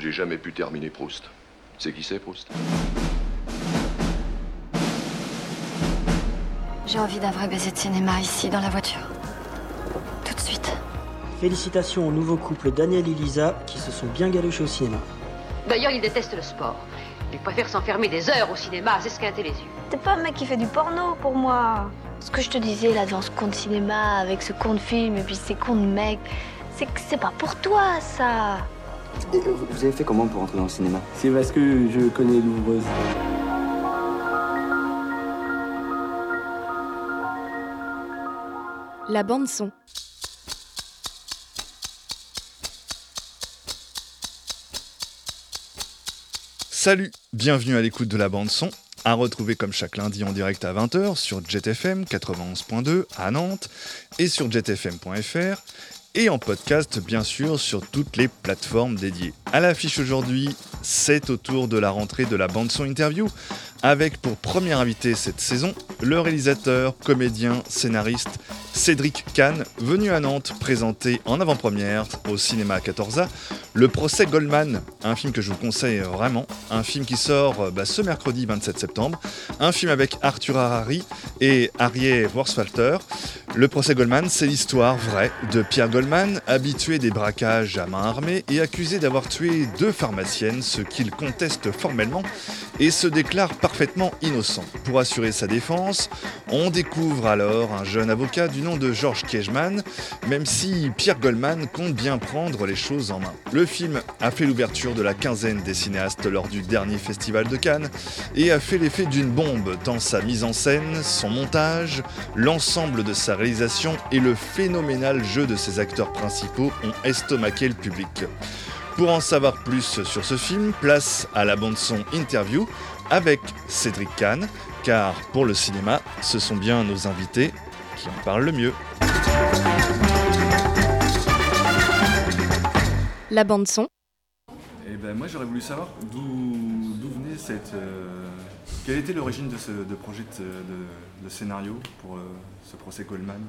J'ai jamais pu terminer Proust. C'est qui c'est, Proust? J'ai envie d'un vrai baiser de cinéma ici, dans la voiture. Tout de suite. Félicitations au nouveau couple Daniel et Lisa qui se sont bien galuchés au cinéma. D'ailleurs, il déteste le sport. Il préfère s'enfermer des heures au cinéma à s'esquinter les yeux. T'es pas un mec qui fait du porno pour moi. Ce que je te disais là devant ce compte cinéma, avec ce compte film et puis ces comptes mecs, c'est que c'est pas pour toi ça. Et euh, vous avez fait comment pour entrer dans le cinéma? C'est parce que je connais l'ouvreuse. La bande son. Salut, bienvenue à l'écoute de la bande son, à retrouver comme chaque lundi en direct à 20h sur JetFM 91.2 à Nantes et sur jetfm.fr et en podcast bien sûr sur toutes les plateformes dédiées. À l'affiche aujourd'hui, c'est au tour de la rentrée de la bande son interview avec pour premier invité cette saison le réalisateur, comédien, scénariste Cédric Kahn, venu à Nantes présenter en avant-première au cinéma 14A le procès Goldman, un film que je vous conseille vraiment, un film qui sort euh, bah, ce mercredi 27 septembre, un film avec Arthur Harari et Arié Worsfalter. Le procès Goldman, c'est l'histoire vraie de Pierre Goldman, habitué des braquages à main armée et accusé d'avoir tué deux pharmaciennes, ce qu'il conteste formellement et se déclare parfaitement innocent. Pour assurer sa défense, on découvre alors un jeune avocat du nom de Georges Kiechman, même si Pierre Goldman compte bien prendre les choses en main. Le film a fait l'ouverture de la quinzaine des cinéastes lors du dernier festival de Cannes et a fait l'effet d'une bombe tant sa mise en scène, son montage, l'ensemble de sa réalisation et le phénoménal jeu de ses acteurs principaux ont estomaqué le public. Pour en savoir plus sur ce film, place à la bande-son interview avec Cédric Kahn, car pour le cinéma, ce sont bien nos invités qui en parlent le mieux. La bande son. Et ben moi j'aurais voulu savoir d'où d'où venait cette. euh, quelle était l'origine de ce de projet de, de- de scénario pour euh, ce procès Goldman?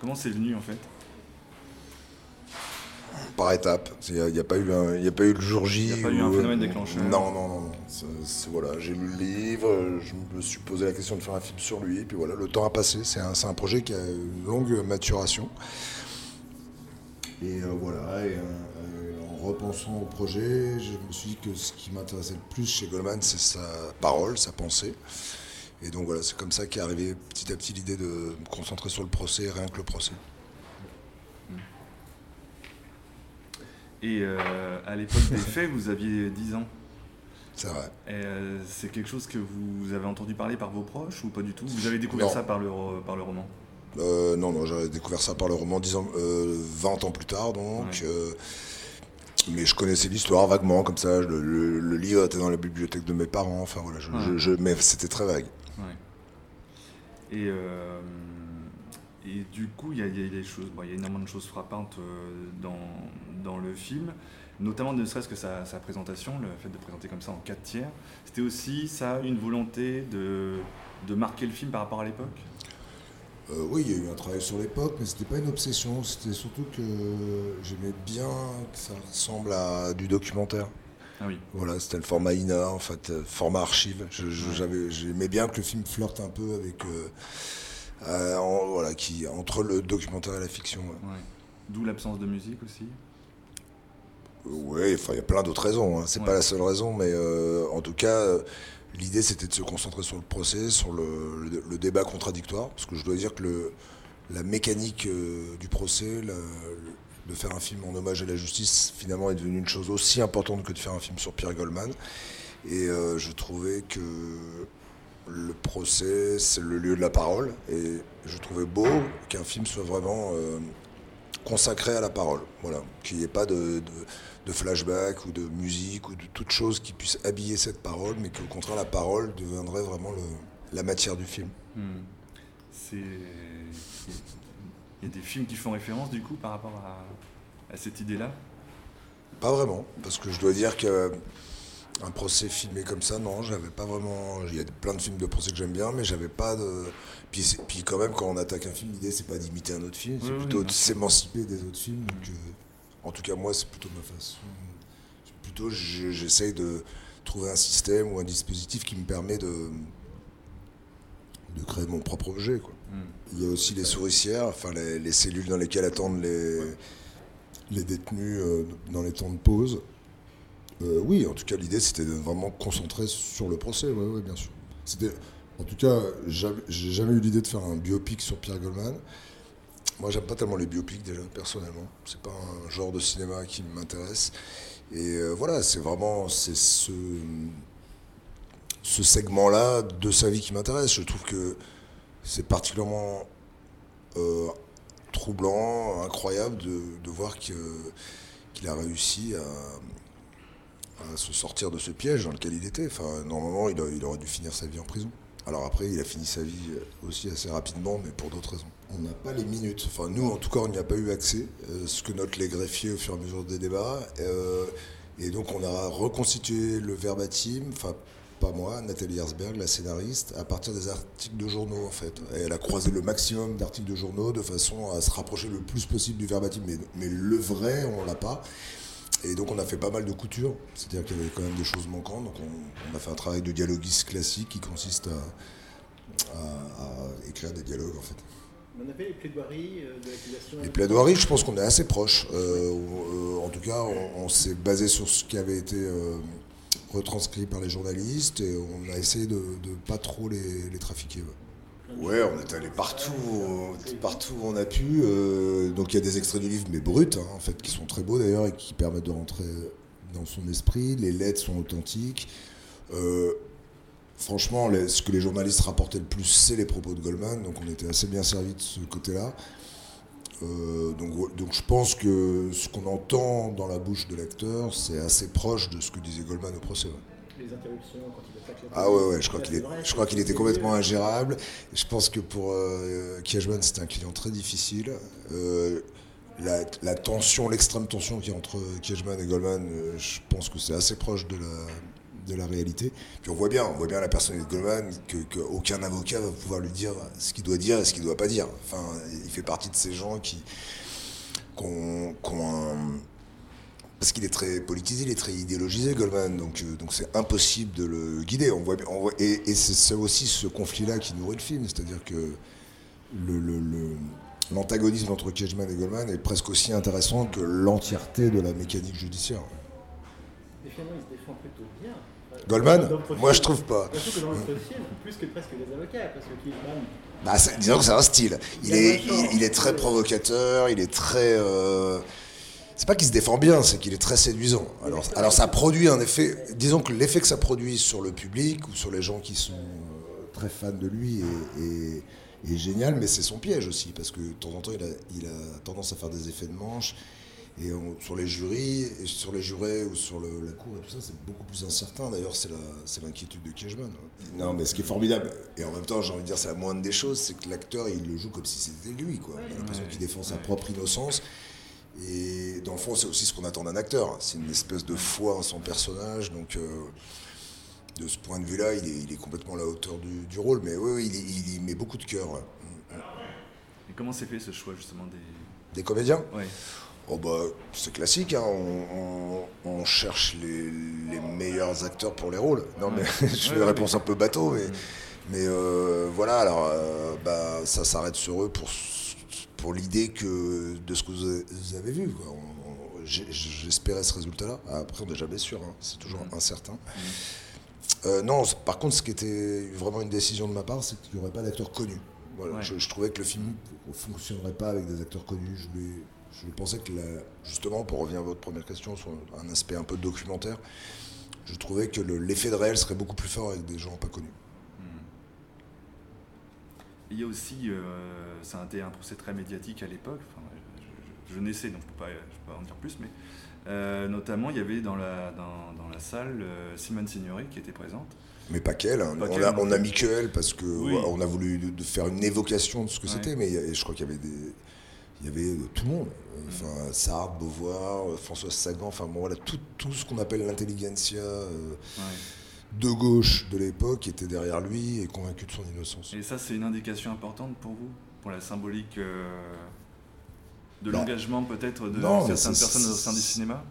Comment c'est venu en fait? Par étapes. Il n'y a, il y a pas eu un- il y a pas eu le jour J. Il y a pas eu un où- phénomène déclencheur. Non, non, non. non. Voilà, j'ai lu le livre, je me suis posé la question de faire un film sur lui, et puis voilà, le temps a passé. C'est un, un projet qui a une longue maturation. Et euh, voilà, et, euh, en repensant au projet, je me suis dit que ce qui m'intéressait le plus chez Goldman, c'est sa parole, sa pensée. Et donc voilà, c'est comme ça qu'est arrivée petit à petit l'idée de me concentrer sur le procès, rien que le procès. Et euh, à l'époque des faits, vous aviez 10 ans. C'est vrai. Euh, c'est quelque chose que vous avez entendu parler par vos proches ou pas du tout? Vous avez découvert Non. ça par le, par le roman? Euh, non, non, j'avais découvert ça par le roman 10 ans, euh, 20 ans plus tard, donc. Ouais. mais je connaissais l'histoire vaguement, comme ça. Le, le- le livre était dans la bibliothèque de mes parents, enfin voilà. Je, Ouais. je- je- mais c'était très vague. Ouais. Et, euh, et du coup, il y y bon, y a énormément de choses frappantes euh, dans, dans le film, notamment ne serait-ce que sa, sa présentation, le fait de présenter comme ça en 4 tiers. C'était aussi ça, une volonté de, de marquer le film par rapport à l'époque? Euh, oui, il y a eu un travail sur l'époque, mais c'était pas une obsession. C'était surtout que j'aimais bien que ça ressemble à du documentaire. Ah oui. Voilà, c'était le format INA, en fait, euh, format archive. J'aimais bien que le film flirte un peu avec. euh, euh, en- voilà, qui, entre le documentaire et la fiction. ouais. Ouais. D'où l'absence de musique aussi. Oui, enfin, il y a plein d'autres raisons. Hein. C'est Ouais. pas la seule raison, mais euh, en tout cas, euh, l'idée c'était de se concentrer sur le procès, sur le, le- le débat contradictoire, parce que je dois dire que le, la mécanique euh, du procès, la- de faire un film en hommage à la justice, finalement est devenue une chose aussi importante que de faire un film sur Pierre Goldman. Et je trouvais que le procès, c'est le lieu de la parole, et je trouvais beau qu'un film soit vraiment euh, consacré à la parole. Voilà, qu'il n'y ait pas de, de, de flashback ou de musique ou de toute chose qui puisse habiller cette parole, mais qu'au contraire la parole deviendrait vraiment le- la matière du film. Hmm. C'est. Il y a des films qui font référence du coup par rapport à, à cette idée-là? Pas vraiment, parce que je dois dire que un procès filmé comme ça, non, j'avais pas vraiment. Il y a plein de films de procès que j'aime bien, mais j'avais pas de. Puis, puis quand même, quand on attaque un film, l'idée c'est pas d'imiter un autre film, c'est Oui, plutôt de s'émanciper des autres films. donc, euh, en tout cas, moi, c'est plutôt ma façon. Plutôt, je- j'essaye de trouver un système ou un dispositif qui me permet de, de créer mon propre objet. Quoi. Mm. Il y a aussi les souricières, enfin les, les cellules dans lesquelles attendent les, les détenus euh, dans les temps de pause. Euh, oui, en tout cas, l'idée c'était de vraiment concentrer sur le procès, ouais, bien sûr. C'était, en tout cas, j'ai jamais eu l'idée de faire un biopic sur Pierre Goldman. Moi, j'aime pas tellement les biopics déjà, personnellement. C'est pas un genre de cinéma qui m'intéresse. Et euh, voilà, c'est vraiment ce, ce segment-là de sa vie qui m'intéresse. Je trouve que c'est particulièrement euh, troublant, incroyable de, de voir qu'il a réussi à, à se sortir de ce piège dans lequel il était. Enfin, normalement, il, aurait dû finir sa vie en prison. Alors après, il a fini sa vie aussi assez rapidement, mais pour d'autres raisons. On n'a pas les minutes. Enfin, nous, en tout cas, on n'y a pas eu accès. euh, ce que notent les greffiers au fur et à mesure des débats. Euh, et donc, on a reconstitué le verbatim, enfin, pas moi, Nathalie Herzberg, la scénariste, à partir des articles de journaux, en fait. Elle a croisé le maximum d'articles de journaux de façon à se rapprocher le plus possible du verbatim. Mais, mais le vrai, on l'a pas. Et donc on a fait pas mal de coutures, c'est-à-dire qu'il y avait quand même des choses manquantes. Donc on, on a fait un travail de dialoguiste classique qui consiste à, à- à écrire des dialogues en fait. On avait les plaidoiries euh, de l'accusation. Les plaidoiries, je pense qu'on est assez proches. Euh, euh, en tout cas, on, on s'est basé sur ce qui avait été euh, retranscrit par les journalistes et on a essayé de, de pas trop les, les trafiquer. ouais. Ouais, on est allé partout, euh, où on a pu. euh, donc il y a des extraits du livre, mais bruts, hein, en fait, qui sont très beaux d'ailleurs et qui permettent de rentrer dans son esprit. Les lettres sont authentiques. Euh, franchement, ce que les journalistes rapportaient le plus, c'est les propos de Goldman. Donc on était assez bien servi de ce côté-là. Donc, je pense que ce qu'on entend dans la bouche de l'acteur, c'est assez proche de ce que disait Goldman au procès. Les interruptions quand il attaque la Ah ouais, ouais, je crois qu'il est, je crois qu'il était complètement ingérable. Je pense que pour euh, Kiechman, c'était un client très difficile. Euh, la, la tension, l'extrême tension qu'il y a entre Kiechman et Goldman, euh, je pense que c'est assez proche de la, de la réalité. Puis on voit bien, on voit bien la personnalité de Goldman, que, que avocat va pouvoir lui dire ce qu'il doit dire et ce qu'il ne doit pas dire. Enfin, il fait partie de ces gens qui, qui ont- qui ont un- parce qu'il est très politisé, il est très idéologisé, Goldman, donc euh, donc c'est impossible de le guider. On voit, on voit- et et c'est aussi ce conflit-là qui nourrit le film, c'est-à-dire que le- le- le- l'antagonisme entre Cashman et Goldman est presque aussi intéressant que l'entièreté de la mécanique judiciaire. Mais finalement, il se défend plutôt bien. Goldman Moi, je trouve pas. Surtout que dans le profil, plus que presque les avocats, parce que Kidman, Bah, disons que c'est un style. Il est, il est très provocateur, il est très. euh, C'est pas qu'il se défend bien, c'est qu'il est très séduisant. Alors, alors ça produit un effet. Disons que l'effet que ça produit sur le public ou sur les gens qui sont euh, très fans de lui est, est- est génial, mais c'est son piège aussi, parce que de temps en temps, il a, il a tendance à faire des effets de manche. Et on- sur les jurys, et sur les jurés ou sur le- la cour et tout ça, c'est beaucoup plus incertain. D'ailleurs, c'est l'inquiétude de Kiechman. Non, mais ce qui est formidable, et en même temps, j'ai envie de dire, c'est la moindre des choses, c'est que l'acteur, il le joue comme si c'était lui. Quoi. Il a l'impression qu'il défend sa propre innocence. Et dans le fond, c'est aussi ce qu'on attend d'un acteur. C'est une espèce de foi en son personnage. Donc, euh, de ce point de vue-là, il est, il est complètement à la hauteur du, du rôle. Mais oui, oui, il, y- il y met beaucoup de cœur. ouais. Et comment s'est fait ce choix justement des. Des comédiens Ouais. Oh bah, c'est classique, hein. on, on- on cherche les, les meilleurs acteurs pour les rôles. Non mais je fais une réponse un peu bateau, mais, mais euh, voilà, alors euh, bah, ça s'arrête sur eux pour, pour l'idée que de ce que vous avez- vu. quoi. On- on- j'ai- J'espérais ce résultat-là. Après, on n'est jamais sûr, hein. c'est toujours Mm. incertain. Euh, non, par contre, ce qui était vraiment une décision de ma part, c'est qu'il n'y aurait pas d'acteurs connus. Voilà, Ouais. je, je trouvais que le film ne fonctionnerait pas avec des acteurs connus. Je, voulais- je pensais que, la- justement, pour revenir à votre première question sur un aspect un peu documentaire, je trouvais que le- l'effet de réel serait beaucoup plus fort avec des gens pas connus. Il y a aussi, euh, ça a été un procès très médiatique à l'époque, enfin, je, je, je naissais donc je ne peux, pas- je peux pas en dire plus, mais euh, notamment il y avait dans la, dans, dans la salle euh, Simone Signori qui était présente. Mais pas qu'elle. hein. On, qu'elle a, on a mis que elle parce que Oui. voilà, on a voulu de, de faire une évocation de ce que Ouais. c'était, mais a- je crois qu'il y avait des, il y avait tout le monde. Mm. Enfin, Sartre, Beauvoir, Françoise Sagan, enfin bon, voilà, tout, tout ce qu'on appelle l'intelligentsia euh, Ouais. De gauche de l'époque était derrière lui et convaincu de son innocence. Et ça, c'est une indication importante pour vous, pour la symbolique euh, de Bah, l'engagement peut-être de non, certaines personnes au sein du cinéma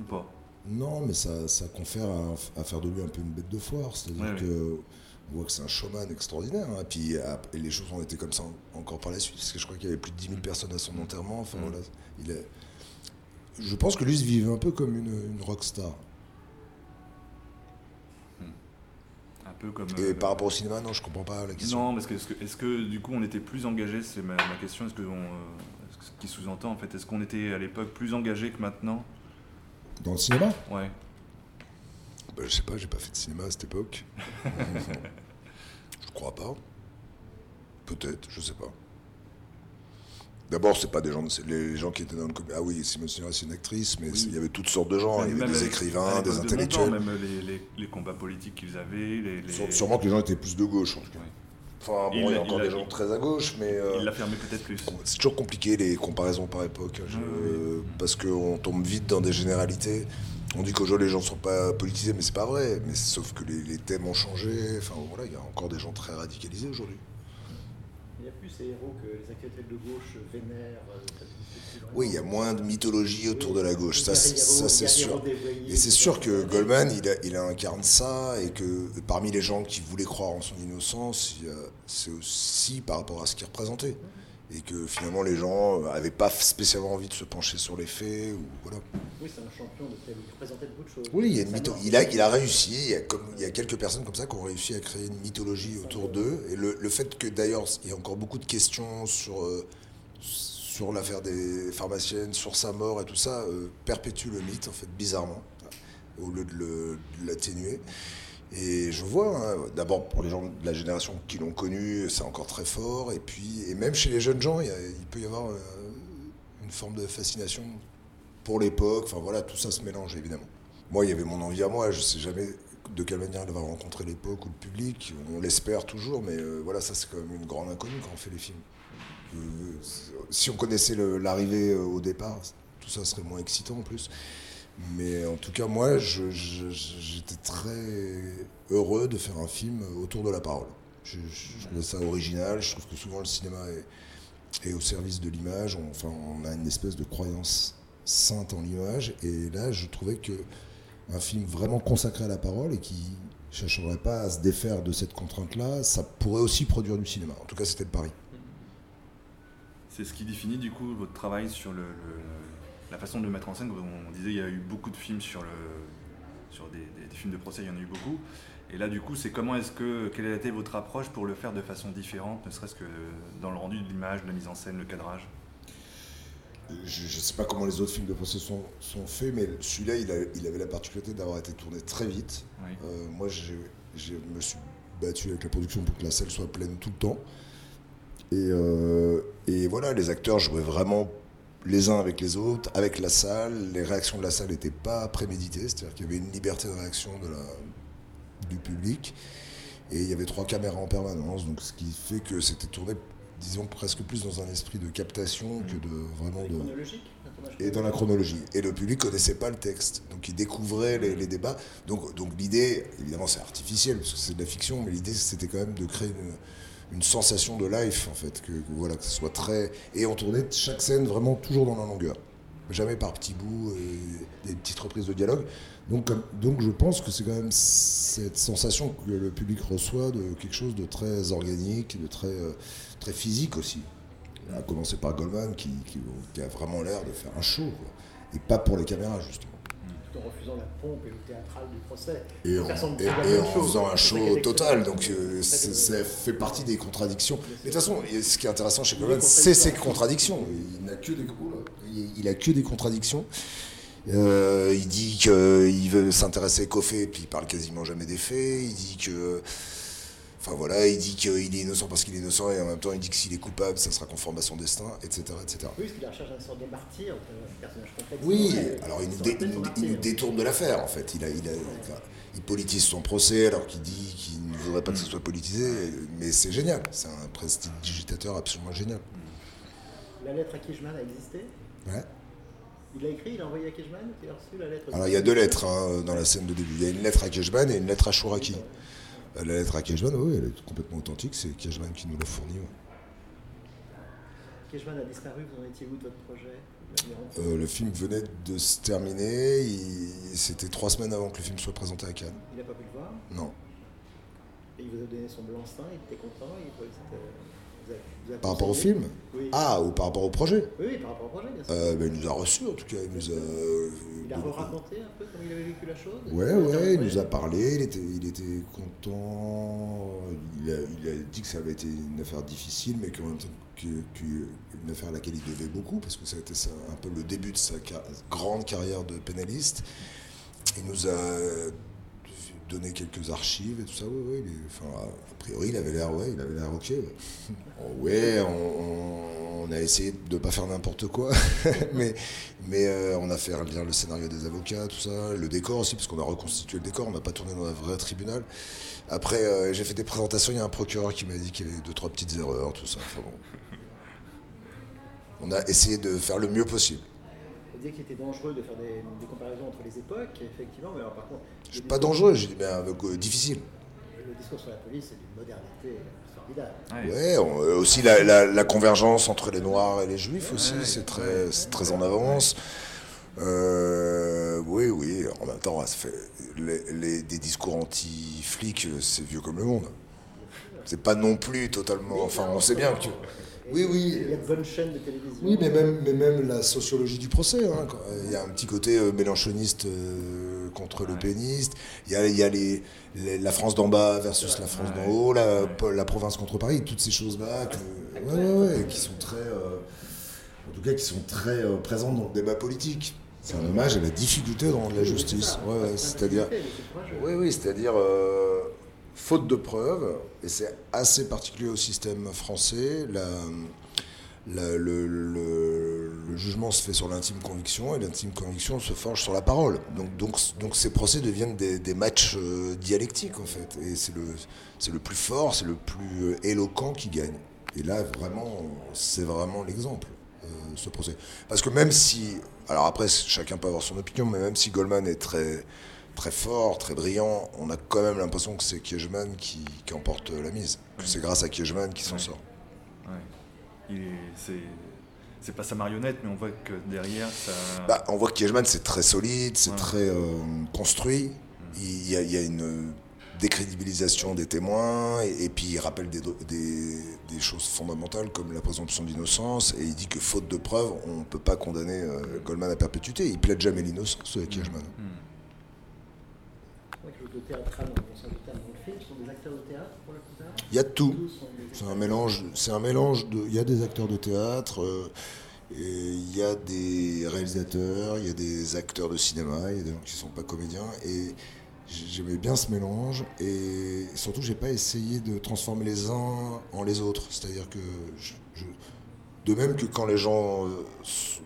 Ou pas? Non, mais ça, ça confère à, à faire de lui un peu une bête de foire. C'est-à-dire Ouais, que on voit que c'est un showman extraordinaire. hein. Puis ah, et les choses ont été comme ça en- encore par la suite. Parce que je crois qu'il y avait plus de 10 000 personnes à son enterrement. Enfin, Mm. voilà, il est... Je pense que lui se vivait un peu comme une, une rockstar. Peu comme. Et euh, par rapport au cinéma, non, je comprends pas la question. Non, parce que est-ce que, du coup on était plus engagé C'est ma, ma question. Est-ce que on, euh, ce qui sous-entend en fait Est-ce qu'on était à l'époque plus engagé que maintenant? Dans le cinéma? Ouais. Bah, Je sais pas, j'ai pas fait de cinéma à cette époque. je crois pas. Peut-être, je sais pas. D'abord, c'est pas des gens, les gens qui étaient dans le Ah oui, Simone Signoret, c'est une actrice, mais il y avait toutes sortes de gens. il y avait des écrivains, des de intellectuels. Montand, même les, les- les combats politiques qu'ils avaient. Les, Sûrement que les gens étaient plus de gauche, en tout cas. Enfin, bon, Il il, y l'a- a encore il l'a- des gens très à gauche, mais. euh, Il l'affirmait peut-être plus. C'est toujours compliqué les comparaisons par époque, je- oui. parce qu'on tombe vite dans des généralités. On dit qu'aujourd'hui les gens ne sont pas politisés, mais c'est pas vrai. Mais sauf que les, les thèmes ont changé. Enfin voilà, il y a encore des gens très radicalisés aujourd'hui. Il n'y a plus ces héros que les intellectuels de gauche vénèrent. euh, Oui, il y a moins de mythologie autour de la gauche, ça, c'est- ça c'est sûr. Et c'est sûr que. Goldman, il, a- il incarne ça, et que parmi les gens qui voulaient croire en son innocence, c'est aussi par rapport à ce qu'il représentait. Et que finalement les gens n'avaient pas spécialement envie de se pencher sur les faits, ou voilà. Oui, c'est un champion de tel- il représentait beaucoup de choses. Oui, il, y a il, a, il a réussi, il y a, comme, il y a quelques personnes comme ça qui ont réussi à créer une mythologie autour d'eux. Et le, le fait que d'ailleurs il y a encore beaucoup de questions sur, euh, sur l'affaire des pharmaciennes, sur sa mort et tout ça, euh, perpétue le mythe en fait bizarrement, au lieu de l'atténuer. Et je vois, hein, d'abord pour les gens de la génération qui l'ont connu, c'est encore très fort. Et puis, et même chez les jeunes gens, il, peut y avoir euh, une forme de fascination pour l'époque. Enfin voilà, tout ça se mélange évidemment. Moi, il y avait mon envie à moi. Je sais jamais de quelle manière elle va rencontrer l'époque ou le public. On l'espère toujours, mais euh, voilà, ça c'est quand même une grande inconnue quand on fait les films. Euh, si on connaissait l'arrivée au départ, tout ça serait moins excitant en plus. Mais en tout cas, moi, je- je- j'étais très heureux de faire un film autour de la parole. Je, trouvais ça original. Je trouve que souvent le cinéma est, au service de l'image. On, enfin, on a une espèce de croyance sainte en l'image. Et là, je trouvais que un film vraiment consacré à la parole et qui chercherait pas à se défaire de cette contrainte-là, ça pourrait aussi produire du cinéma. En tout cas, c'était le pari. C'est ce qui définit du coup votre travail sur le- la façon de le mettre en scène. On disait il y a eu beaucoup de films sur, le, sur des, des- des films de procès, il y en a eu beaucoup. Et là du coup, c'est comment est-ce que quelle a été votre approche pour le faire de façon différente, ne serait-ce que dans le rendu de l'image, la mise en scène, le cadrage? Je ne sais pas comment les autres films de procès sont, sont faits, mais celui-là, il, avait la particularité d'avoir été tourné très vite. Oui. Euh, moi, je me suis battu avec la production pour que la salle soit pleine tout le temps. Et, euh, et voilà, les acteurs jouaient vraiment les uns avec les autres, avec la salle. Les réactions de la salle n'étaient pas préméditées, c'est-à-dire qu'il y avait une liberté de réaction de la, du public. Et il y avait trois caméras en permanence, donc ce qui fait que c'était tourné, disons, presque plus dans un esprit de captation que de vraiment de Chronologique et dans la chronologie. Et le public connaissait pas le texte, donc il découvrait les, les débats. Donc, donc l'idée, évidemment, c'est artificiel parce que c'est de la fiction, mais l'idée c'était quand même de créer une, une sensation de life en fait, que, voilà, que ce soit très. Et on tournait chaque scène vraiment toujours dans la longueur, jamais par petits bouts, et des petites reprises de dialogue. Donc, donc je pense que c'est quand même cette sensation que le public reçoit de quelque chose de très organique, de très, euh, très physique aussi. À commencer par Goldman qui, qui- a vraiment l'air de faire un show, et pas pour les caméras justement. Tout en refusant la pompe et le théâtral du procès. Et en, et- et faisant un show total, donc euh, ça fait partie des contradictions. Mais de toute façon, ce qui est intéressant chez Goldman, c'est ses contradictions. Il n'a que des, il a que des contradictions. Euh, il dit qu'il veut s'intéresser qu'aux faits, puis il parle quasiment jamais des faits. Il dit que. Enfin voilà, il dit qu'il est innocent parce qu'il est innocent, et en même temps il dit que s'il est coupable, ça sera conforme à son destin, etc. etc. Oui, parce qu'il recherche une sorte de martyr, un personnage complexe. Oui, Ouais, alors il nous, dé- il il détourne de l'affaire en fait. Il, a, il, a- enfin, il politise son procès alors qu'il dit qu'il ne voudrait pas que ce soit politisé, mais c'est génial. C'est un prestidigitateur absolument génial. La lettre à Kijman a existé Ouais. Il l'a écrit, il l'a envoyé à Kijman Il a reçu la lettre Alors il y a deux lettres hein, dans la scène de début. Il y a une lettre à Kejman et une lettre à Chouraki. Euh, La lettre à Kejman, oui, elle est complètement authentique. C'est Kejman qui nous l'a fournie. ouais. Kejman a disparu, vous en étiez où de votre projet Euh, le film venait de se terminer. il- C'était trois semaines avant que le film soit présenté à Cannes. Il n'a pas pu le voir? Non. Et il vous a donné son blanc-seing, il était content, il. Vous vous Par rapport au film Oui. Ah, ou par rapport au projet Oui, oui, par rapport au projet, bien sûr. euh, ben, Il nous a reçus en tout cas. Il nous a. il a raconté un peu comment il avait vécu la chose Ouais, ouais, il nous a parlé, il était, il était content. Il a, il a dit que ça avait été une affaire difficile, mais qu'en même temps, que, que- une affaire à laquelle il devait beaucoup, parce que ça a été ça, un peu le début de sa ca- grande carrière de pénaliste. Il nous a donné quelques archives et tout ça, ouais, ouais, il est- enfin, a priori, il avait l'air, ouais, il avait l'air ok. Ouais, Oh, on, a essayé de pas faire n'importe quoi, mais, mais euh, on a fait lire le scénario des avocats, tout ça, le décor aussi, parce qu'on a reconstitué le décor, on n'a pas tourné dans un vrai tribunal. Après, euh, j'ai fait des présentations, il y a un procureur qui m'a dit qu'il y avait deux, trois petites erreurs, tout ça. Enfin, bon. On a essayé de faire le mieux possible. Disiez qu'il était dangereux de faire des, des comparaisons entre les époques, effectivement, mais alors par contre. C'est pas dangereux, j'ai dit, mais euh, difficile. Le discours sur la police, c'est d'une modernité formidable. Ouais, on- euh, aussi la, la- la convergence entre les Noirs et les Juifs aussi, c'est très, c'est très en avance. Euh, oui, oui, en même temps, ça fait, les, les- des discours anti-flics, c'est vieux comme le monde. C'est pas non plus totalement. Enfin, on sait bien que. Oui, oui. Il y a de bonnes chaînes de télévision. Oui, mais même, mais même la sociologie du procès. hein, Il y a un petit côté euh, mélanchoniste euh, contre le péniste. Il y a, il y a les, les- la France d'en bas versus la France d'en haut, la, la province contre Paris, toutes ces choses-là que- ouais, ouais, ouais, qui sont très, euh, en tout cas, qui sont très euh, présentes dans le débat politique. C'est un hommage à la difficulté dans la justice. Ouais, ouais, c'est-à-dire, oui, oui, c'est-à-dire euh, faute de preuves, et c'est assez particulier au système français. Le, jugement se fait sur l'intime conviction et l'intime conviction se forge sur la parole. Donc, donc, donc ces procès deviennent des, matchs euh, dialectiques en fait. Et c'est le, le plus fort, c'est le plus euh, éloquent qui gagne. Et là, vraiment, c'est vraiment l'exemple, euh, ce procès. Parce que même si, alors après, chacun peut avoir son opinion, mais même si Goldman est très, très fort, très brillant, on a quand même l'impression que c'est Kiejman qui, qui emporte la mise. Que c'est grâce à Kiejman qui s'en sort. Ouais. Il est- c'est, pas sa marionnette, mais on voit que derrière, ça. Bah, on voit que Kiejman, c'est très solide, c'est Ouais. très euh, construit. Il y, a, il y a une décrédibilisation des témoins, et, et puis il rappelle des, do- des, des choses fondamentales comme la présomption d'innocence, et il dit que faute de preuves, on ne peut pas condamner euh, Goldman à perpétuité. Il plaide jamais l'innocence, euh, Kiejman. Ouais, quelque chose de de théâtre Il y a tout. C'est un mélange. C'est un mélange de. Il y a des acteurs de théâtre, euh, il y a des réalisateurs, il y a des acteurs de cinéma, il y a des gens qui sont pas comédiens, et j'aimais bien ce mélange. Et surtout, j'ai pas essayé de transformer les uns en les autres. C'est-à-dire que de même que quand les gens euh,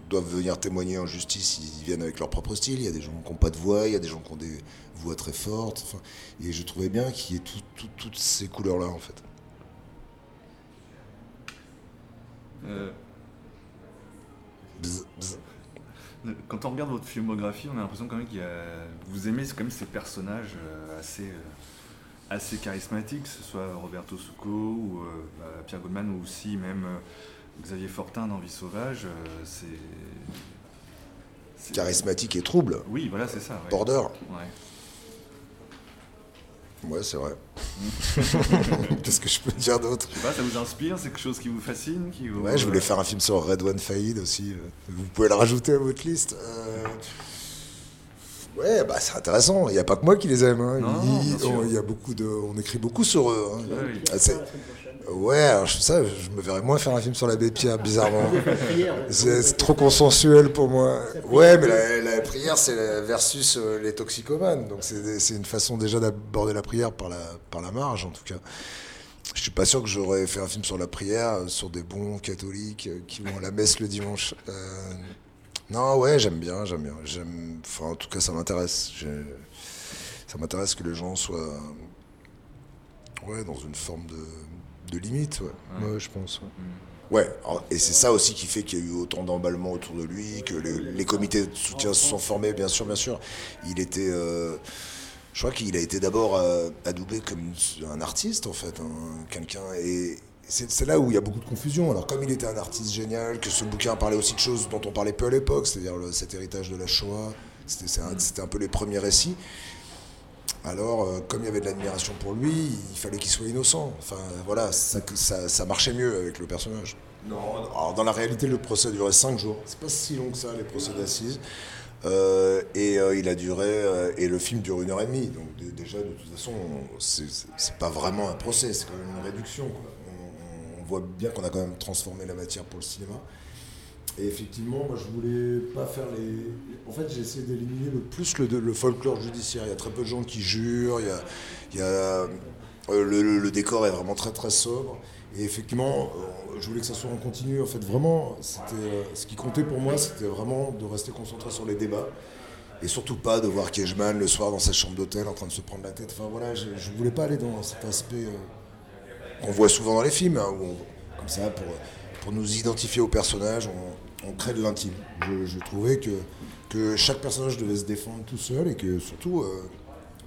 doivent venir témoigner en justice, ils viennent avec leur propre style. Il y a des gens qui n'ont pas de voix, il y a des gens qui ont des voix très enfin, et je trouvais bien qu'il y ait tout- tout- toutes ces couleurs-là, en fait. Euh, Bzz, bzz. Quand on regarde votre filmographie, on a l'impression quand même qu'il y a... vous aimez quand même ces personnages euh, assez, euh, assez charismatiques, que ce soit Roberto Succo ou bah, Pierre Goldman ou aussi même Xavier Fortin dans Vie sauvage. c'est... c'est- Charismatique et trouble. Oui, voilà, c'est ça. ouais. Border. Ouais. Ouais, c'est vrai. Qu'est-ce que je peux dire d'autre? Je sais pas, ça vous inspire C'est quelque chose qui vous fascine qui vous... Ouais, je voulais faire un film sur Red One Faïd aussi. euh, Vous pouvez le rajouter à votre liste. Euh, Ouais, bah c'est intéressant. Il n'y a pas que moi qui les aime. hein. Non, Il- non, y a beaucoup de, on écrit beaucoup sur eux. hein. Ouais, oui. Ah, c'est- Ouais, alors, je, ça, je me verrais moins faire un film sur l'abbé Pierre, bizarrement. c'est trop consensuel pour moi. Ouais, mais la, la prière, c'est versus euh, les toxicomanes. Donc c'est c'est une façon déjà d'aborder la prière par la, par la marge, en tout cas. Je suis pas sûr que j'aurais fait un film sur la prière, euh, sur des bons catholiques euh, qui vont à la messe le dimanche. Euh, non, ouais, j'aime bien, j'aime bien. J'aime, enfin, en tout cas, ça m'intéresse. Ça m'intéresse que les gens soient, ouais, dans une forme de, de limite, ouais. Ouais. Ouais, je pense. Ouais. Ouais, alors, et c'est ça aussi qui fait qu'il y a eu autant d'emballement autour de lui, que les, les comités de soutien se sont formés, bien sûr, bien sûr. Il était, euh, je crois qu'il a été d'abord euh, adoubé comme un artiste, en fait, hein, quelqu'un. Et, c'est là où il y a beaucoup de confusion. Alors comme il était un artiste génial, que ce bouquin parlait aussi de choses dont on parlait peu à l'époque, c'est-à-dire cet héritage de la Shoah, c'était un, c'était un peu les premiers récits. Alors, euh, comme il y avait de l'admiration pour lui, il fallait qu'il soit innocent. Enfin, voilà, ça, ça, ça marchait mieux avec le personnage. Non, alors dans la réalité, le procès durait 5 jours. C'est pas si long que ça, les procès d'assises. Euh, et euh, il a duré, euh, et le film dure une heure et demie. Donc dé- déjà, de toute façon, c'est pas vraiment un procès, c'est quand même une réduction. quoi. Voit bien qu'on a quand même transformé la matière pour le cinéma. Et effectivement, moi je voulais pas faire les. En fait, j'ai essayé d'éliminer le plus le, folklore judiciaire. Il y a très peu de gens qui jurent. Il y a, euh, le, décor est vraiment très très sobre. Et effectivement, euh, je voulais que ça soit en continu. En fait, vraiment, euh, ce qui comptait pour moi, c'était vraiment de rester concentré sur les débats. Et surtout pas de voir Cashman le soir dans sa chambre d'hôtel en train de se prendre la tête. Enfin voilà, je, je voulais pas aller dans cet aspect qu'on voit souvent dans les films, hein, on- comme ça, pour, nous identifier au personnage, on, on crée de l'intime. Je, trouvais que, que chaque personnage devait se défendre tout seul et que surtout, euh,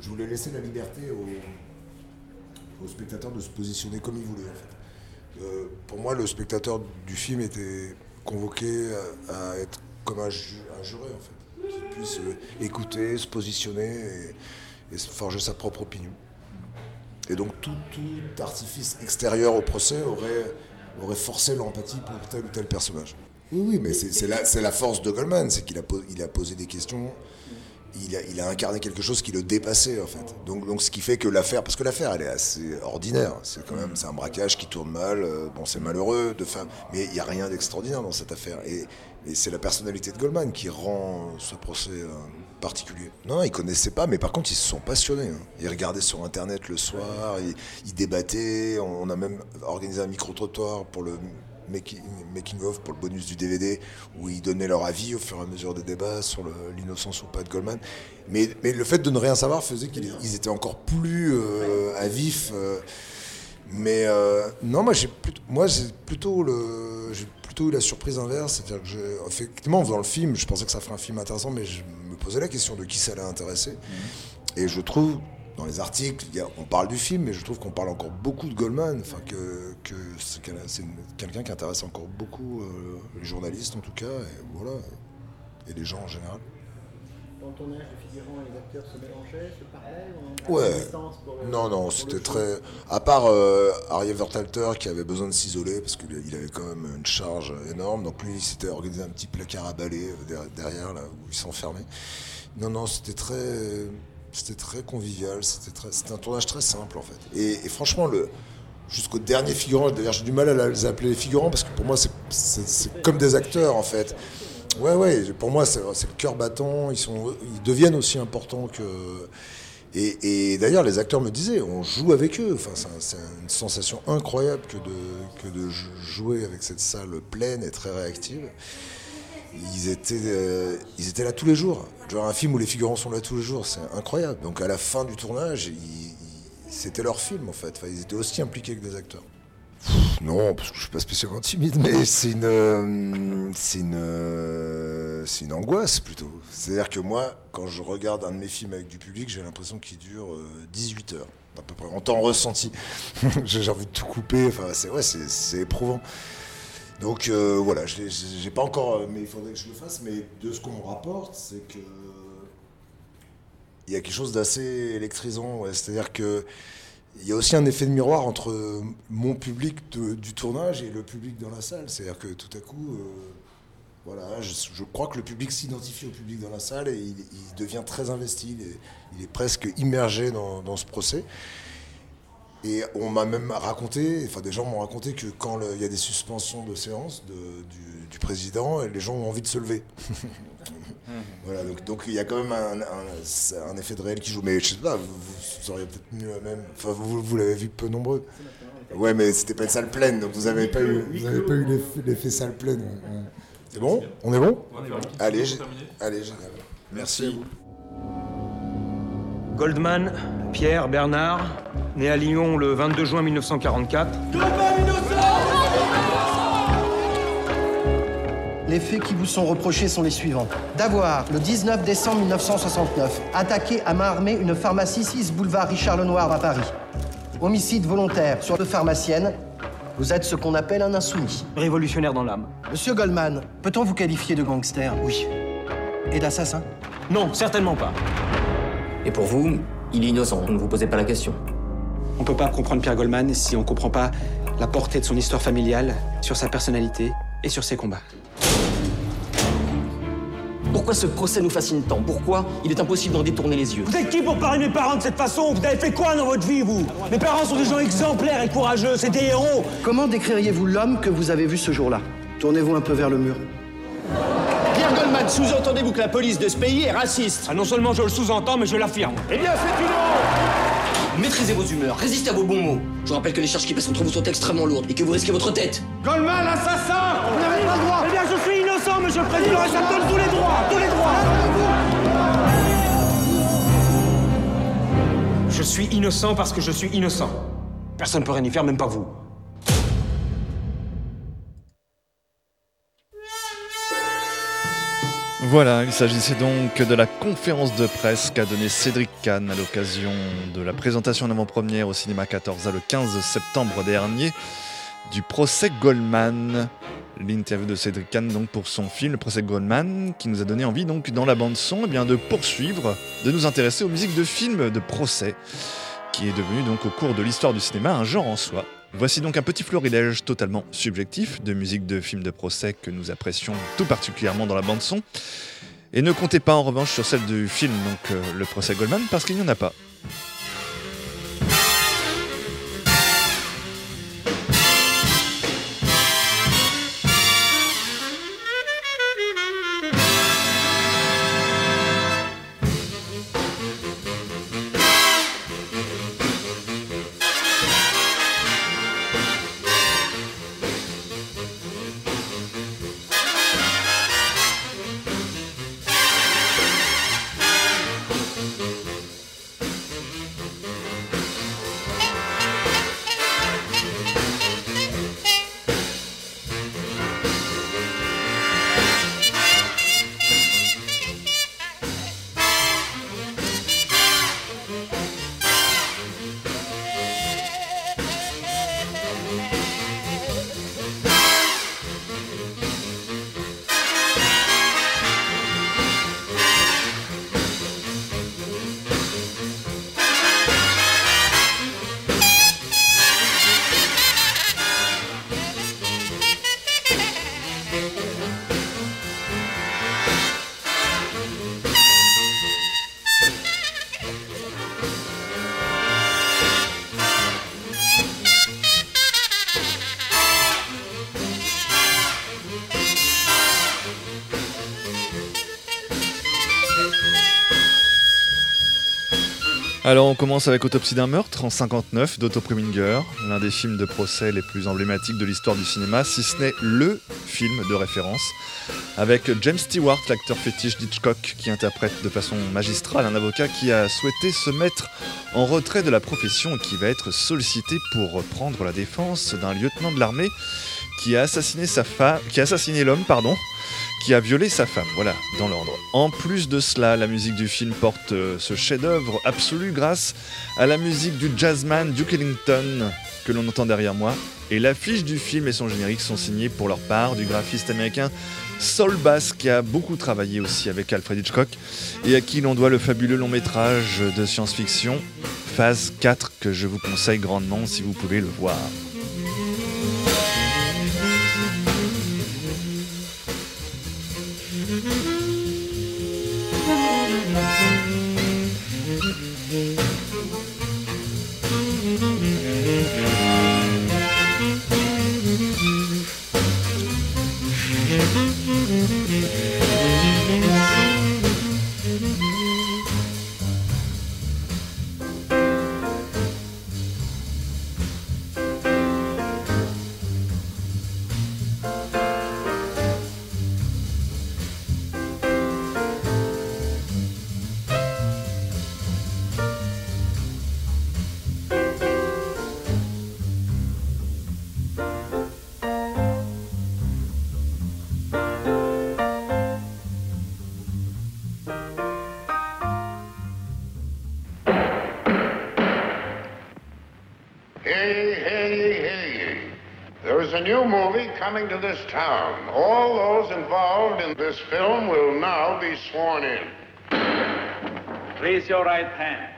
je voulais laisser la liberté aux, aux spectateurs de se positionner comme. En fait. Euh, pour moi, le spectateur du film était convoqué à, être comme un, ju- un juré, en fait. Qu'il puisse euh, écouter, se positionner et, forger sa propre opinion. Et donc tout, artifice extérieur au procès aurait, aurait forcé l'empathie pour tel ou tel personnage. Oui, oui, mais c'est la, la force de Goldman, c'est qu'il a, il a posé des questions, il a, il a incarné quelque chose qui le dépassait en fait. Donc, donc ce qui fait que l'affaire, parce que l'affaire elle est assez ordinaire, c'est quand même un braquage qui tourne mal, euh, bon c'est malheureux, de fin, mais il n'y a rien d'extraordinaire dans cette affaire. Et, et c'est la personnalité de Goldman qui rend ce procès euh, particulier. Non, ils connaissaient pas, mais par contre ils se sont passionnés. hein. Ils regardaient sur internet le soir, ils, débattaient, on, a même organisé un micro-trottoir pour le making, of pour le bonus du DVD où ils donnaient leur avis au fur et à mesure des débats sur l'innocence ou pas de Goldman. Mais, le fait de ne rien savoir faisait qu'ils ils étaient encore plus euh, à vif. euh, mais euh, non, moi j'ai plutôt, plutôt eu la surprise inverse, c'est-à-dire que effectivement en faisant le film, je pensais que ça ferait un film intéressant, mais je posais la question de qui ça allait intéresser. Et je trouve dans les articles, a- on parle du film, mais je trouve qu'on parle encore beaucoup de Goldman, enfin que, que c'est quelqu'un qui intéresse encore beaucoup euh, les journalistes en tout cas, et voilà, et les gens en général. Dans le tournage, les figurants et les acteurs se mélangeaient, se parlaient on Ouais. pour Non, non, c'était très. À part euh, Ariel Vertalter qui avait besoin de s'isoler parce qu'il il avait quand même une charge énorme. Donc lui, il s'était organisé un petit placard à balai euh, der- derrière, là, où il s'enfermait. Non, non, c'était très. C'était très convivial. C'était très... c'était un tournage très simple, en fait. Et, et franchement, le. Jusqu'au dernier figurant, d'ailleurs j'ai du mal à les appeler les figurants parce que pour moi c'est comme des acteurs en fait. Ouais, ouais, pour moi c'est le cœur battant, ils, sont, ils deviennent aussi importants que, et, d'ailleurs, les acteurs me disaient, on joue avec eux. Enfin, c'est un- c'est une sensation incroyable que de, que de jou- jouer avec cette salle pleine et très réactive. Ils étaient, euh, ils étaient là tous les jours. Genre un film où les figurants sont là tous les jours, c'est incroyable. Donc à la fin du tournage, c'était leur film en fait. Ils étaient aussi impliqués que des acteurs. Non, parce que je suis pas spécialement timide, mais c'est une, euh, c'est une, euh, c'est une angoisse plutôt. C'est-à-dire que moi, quand je regarde un de mes films avec du public, j'ai l'impression qu'il dure euh, 18 heures, à peu près, en temps ressenti. j'ai envie de tout couper. Enfin, c'est ouais, c'est éprouvant. Donc euh, voilà, j'ai pas encore, euh, mais il faudrait que je le fasse. Mais de ce qu'on me rapporte, c'est que il y a quelque chose d'assez électrisant. ouais. C'est-à-dire que il y a aussi un effet de miroir entre mon public du tournage et le public dans la salle. C'est-à-dire que tout à coup, euh, voilà, je, crois que le public s'identifie au public dans la salle et il, devient très investi. Il est, presque immergé dans, ce procès. Et on m'a même raconté, enfin des gens m'ont raconté que quand il y a des suspensions de séance du, du président, les gens ont envie de se lever. voilà, donc, donc il y a quand même un, un- effet de réel qui joue. Mais je sais pas, vous, vous sauriez peut-être mieux même. Enfin, vous, vous l'avez vu peu nombreux. Ouais, mais c'était pas une salle pleine, donc vous avez pas eu, vous avez pas eu l'effet- l'effet salle pleine. ouais. C'est bon? On est bon? Allez, gé- allez, génial. Merci à. Goldman, Pierre Bernard, né à Lyon le 22 juin 1944. Les faits qui vous sont reprochés sont les suivants. D'avoir, le 19 décembre 1969, attaqué à main armée une pharmacie 6 boulevard Richard Lenoir à Paris. Homicide volontaire sur deux pharmaciennes. Vous êtes ce qu'on appelle un insoumis. Révolutionnaire dans l'âme. Monsieur Goldman, peut-on vous qualifier de gangster? Oui. Et d'assassin? Non, certainement pas. Et pour vous, il est innocent, ne vous posez pas la question. On peut pas comprendre Pierre Goldman si on comprend pas la portée de son histoire familiale, sur sa personnalité et sur ses combats. Pourquoi ce procès nous fascine tant Pourquoi il est impossible d'en détourner les yeux Vous êtes qui pour parler de mes parents de cette façon Vous avez fait quoi dans votre vie, vous Mes parents sont des gens exemplaires et courageux, c'est des héros Comment décririez-vous l'homme que vous avez vu ce jour-là Tournez-vous un peu vers le mur. Pierre Goldman, sous-entendez-vous que la police de ce pays est raciste Ah non seulement je le sous-entends, mais je l'affirme. Eh bien, c'est une honte Maîtrisez vos humeurs, résistez à vos bons mots. Je vous rappelle que les charges qui pèsent contre vous sont extrêmement lourdes et que vous risquez votre tête. Goldman, assassin Vous n'avez pas le droit Eh bien, je suis monsieur le président, et ça me donne tous les droits Tous les droits Je suis innocent parce que je suis innocent. Personne ne peut rien y faire, même pas vous. Voilà, il s'agissait donc de la conférence de presse qu'a donnée Cédric Kahn à l'occasion de la présentation en avant-première au cinéma 14 le 15 septembre dernier du procès Goldman. L'interview de Cédric Kahn donc pour son film Le procès Goldman qui nous a donné envie donc dans la bande son eh de poursuivre, de nous intéresser aux musiques de films de procès qui est devenu donc au cours de l'histoire du cinéma un genre en soi. Voici donc un petit florilège totalement subjectif de musique de films de procès que nous apprécions tout particulièrement dans la bande son. Et ne comptez pas en revanche sur celle du film euh, le procès Goldman parce qu'il n'y en a pas. Commence avec Autopsie d'un meurtre en 59 d'Otto Preminger, l'un des films de procès les plus emblématiques de l'histoire du cinéma, si ce n'est LE film de référence, avec James Stewart, l'acteur fétiche d'Hitchcock, qui interprète de façon magistrale un avocat qui a souhaité se mettre en retrait de la profession et qui va être sollicité pour reprendre la défense d'un lieutenant de l'armée qui a assassiné sa femme, qui a assassiné l'homme, pardon, qui a violé sa femme, voilà, dans l'ordre. En plus de cela, la musique du film porte euh, ce chef-d'œuvre absolu grâce à la musique du jazzman Duke Ellington que l'on entend derrière moi. Et l'affiche du film et son générique sont signés pour leur part du graphiste américain Saul Bass qui a beaucoup travaillé aussi avec Alfred Hitchcock et à qui l'on doit le fabuleux long métrage de science-fiction Phase 4 que je vous conseille grandement si vous pouvez le voir. Coming to this town. All those involved in this film will now be sworn in. Raise your right hand.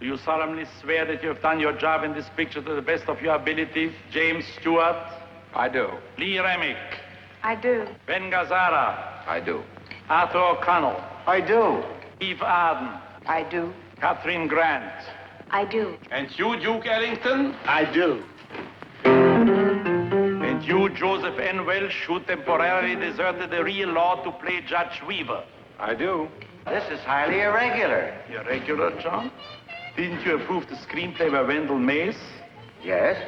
Do you solemnly swear that you have done your job in this picture to the best of your ability? James Stewart? I do. Lee Remick? I do. Ben Gazzara? I do. Arthur O'Connell? I do. Eve Arden? I do. Catherine Grant? I do. And you, Duke Ellington? I do. And you, Joseph N. Welsh, who temporarily deserted the real law to play Judge Weaver? I do. This is highly irregular. Irregular, John? Didn't you approve the screenplay by Wendell Mays? Yes?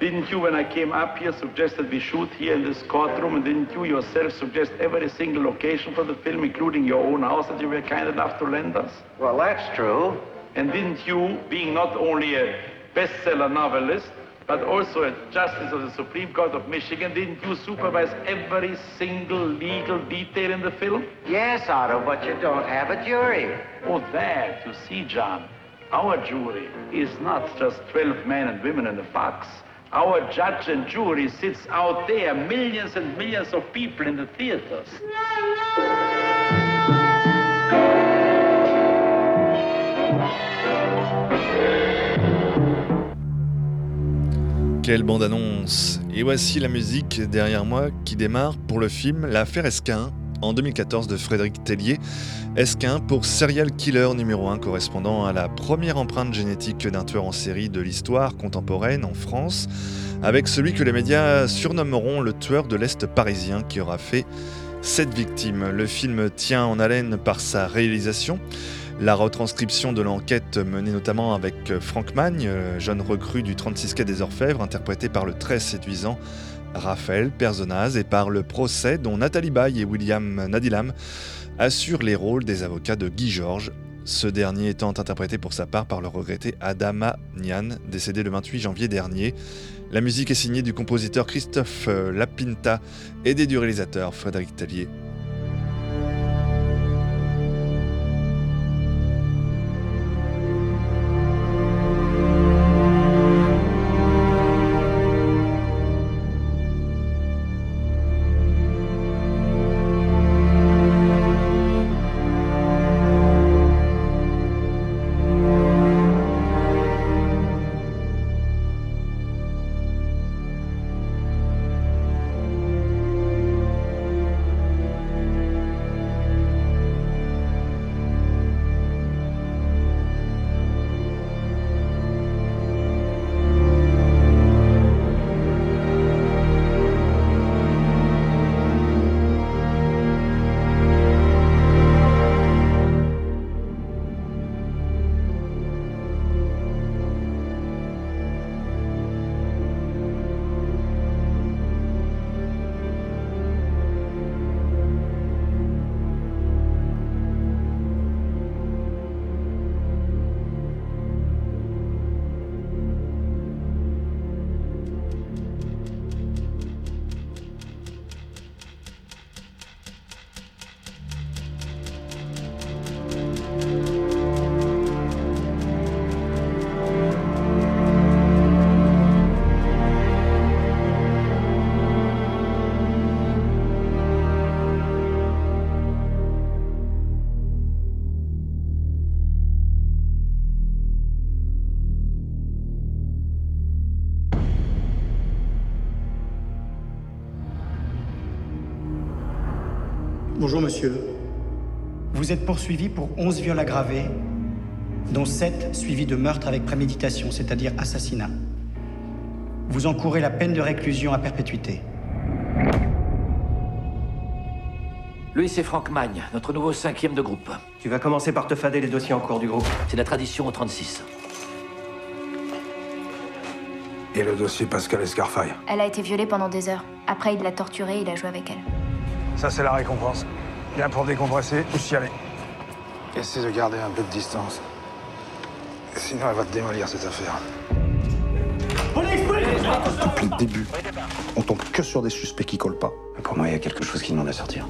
Didn't you, when I came up here, suggest that we shoot here in this courtroom? And didn't you yourself suggest every single location for the film, including your own house that you were kind enough to lend us? Well, that's true. And didn't you, being not only a bestseller novelist, but also a justice of the Supreme Court of Michigan, didn't you supervise every single legal detail in the film? Yes, Otto, but you don't have a jury. Oh, that, you see, John. Our jury is not just 12 men and women in a box. Our judge and jury sits out there, millions and millions of people in the theaters. Quelle bande-annonce Et voici la musique derrière moi qui démarre pour le film L'affaire Esquin en 2014 de Frédéric Tellier. Esquin pour serial killer numéro 1 correspondant à la première empreinte génétique d'un tueur en série de l'histoire contemporaine en France, avec celui que les médias surnommeront le tueur de l'Est parisien qui aura fait sept victimes. Le film tient en haleine par sa réalisation, la retranscription de l'enquête menée notamment avec Franck Magne, jeune recrue du 36 quai des Orfèvres, interprété par le très séduisant Raphaël Perzonaz, et par le procès dont Nathalie Baye et William Nadilam assurent les rôles des avocats de Guy Georges, ce dernier étant interprété pour sa part par le regretté Adama Nian, décédé le 28 janvier dernier. La musique est signée du compositeur Christophe Lapinta, aidé du réalisateur Frédéric Tellier. Bonjour monsieur. Vous êtes poursuivi pour 11 viols aggravés, dont 7 suivis de meurtre avec préméditation, c'est-à-dire assassinat. Vous encourez la peine de réclusion à perpétuité. Lui, c'est Franck Magne, notre nouveau cinquième de groupe. Tu vas commencer par te fader les dossiers en cours du groupe. C'est la tradition au 36. Et le dossier Pascal Escarfaille? Elle a été violée pendant des heures. Après, il l'a torturée et il a joué avec elle. Ça, c'est la récompense. Bien pour décompresser ou chialer. Essaie de garder un peu de distance. Sinon, elle va te démolir cette affaire. Depuis le début, on tombe que sur des suspects qui collent pas. Pour moi, il y a quelque chose qui demande à sortir.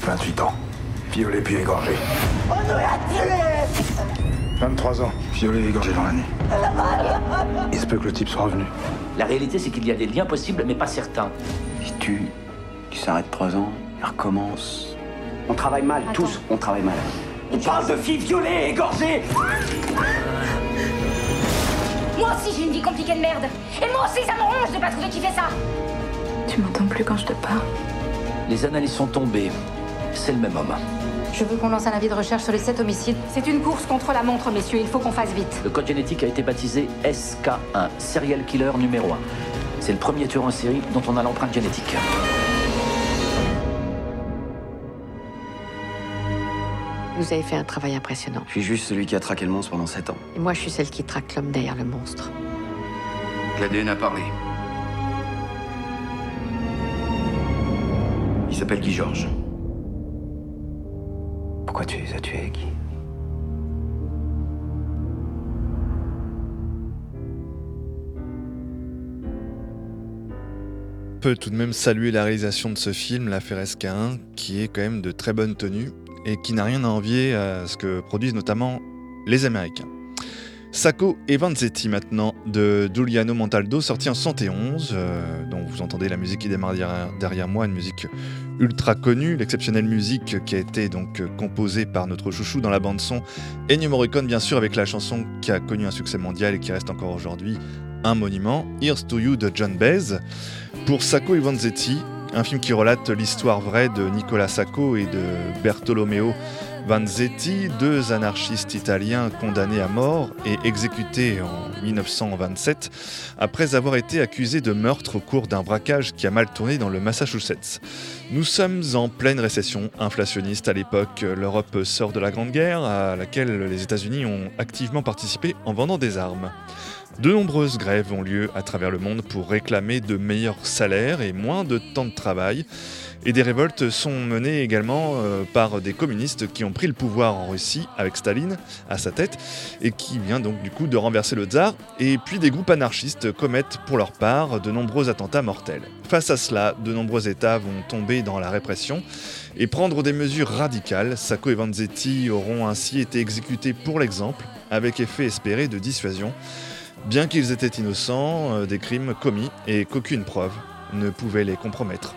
28 ans. Violé puis égorgé. On nous l'a tué 23 ans. Violé et égorgé dans l'année. Il se peut que le type soit revenu. La réalité, c'est qu'il y a des liens possibles, mais pas certains. Si tu, tu s'arrêtes trois ans, il recommence. On travaille mal, tous, on travaille mal. On parle de filles violées, égorgées Moi aussi j'ai une vie compliquée de merde. Et moi aussi ça me ronge de pas trouver qui fait ça. Tu m'entends plus quand je te parle Les analyses sont tombées. C'est le même homme. Je veux qu'on lance un avis de recherche sur les sept homicides. C'est une course contre la montre, messieurs. Il faut qu'on fasse vite. Le code génétique a été baptisé SK1, Serial Killer numéro 1. C'est le premier tueur en série dont on a l'empreinte génétique. Vous avez fait un travail impressionnant. Je suis juste celui qui a traqué le monstre pendant sept ans. Et moi, je suis celle qui traque l'homme derrière le monstre. L'ADN a parlé. Il s'appelle Guy Georges. Pourquoi tu les as tués, Guy? Peut tout de même saluer la réalisation de ce film, L'affaire SK1, qui est quand même de très bonne tenue et qui n'a rien à envier à ce que produisent notamment les Américains. Sacco et Vanzetti maintenant de Giuliano Montaldo, sorti en 111, euh, dont vous entendez la musique qui démarre derrière, moi, une musique ultra connue, l'exceptionnelle musique qui a été donc composée par notre chouchou dans la bande son Ennio Morricone bien sûr avec la chanson qui a connu un succès mondial et qui reste encore aujourd'hui un monument, Here's to You de John Baez. Pour Sacco et Vanzetti, un film qui relate l'histoire vraie de Nicola Sacco et de Bertolomeo Vanzetti, deux anarchistes italiens condamnés à mort et exécutés en 1927 après avoir été accusés de meurtre au cours d'un braquage qui a mal tourné dans le Massachusetts. Nous sommes en pleine récession inflationniste à l'époque. L'Europe sort de la Grande Guerre à laquelle les États-Unis ont activement participé en vendant des armes. De nombreuses grèves ont lieu à travers le monde pour réclamer de meilleurs salaires et moins de temps de travail. Et des révoltes sont menées également euh, par des communistes qui ont pris le pouvoir en Russie avec Staline à sa tête et qui vient donc du coup de renverser le tsar. Et puis des groupes anarchistes commettent pour leur part de nombreux attentats mortels. Face à cela, de nombreux États vont tomber dans la répression et prendre des mesures radicales. Sacco et Vanzetti auront ainsi été exécutés pour l'exemple, avec effet espéré de dissuasion bien qu'ils étaient innocents euh, des crimes commis et qu'aucune preuve ne pouvait les compromettre.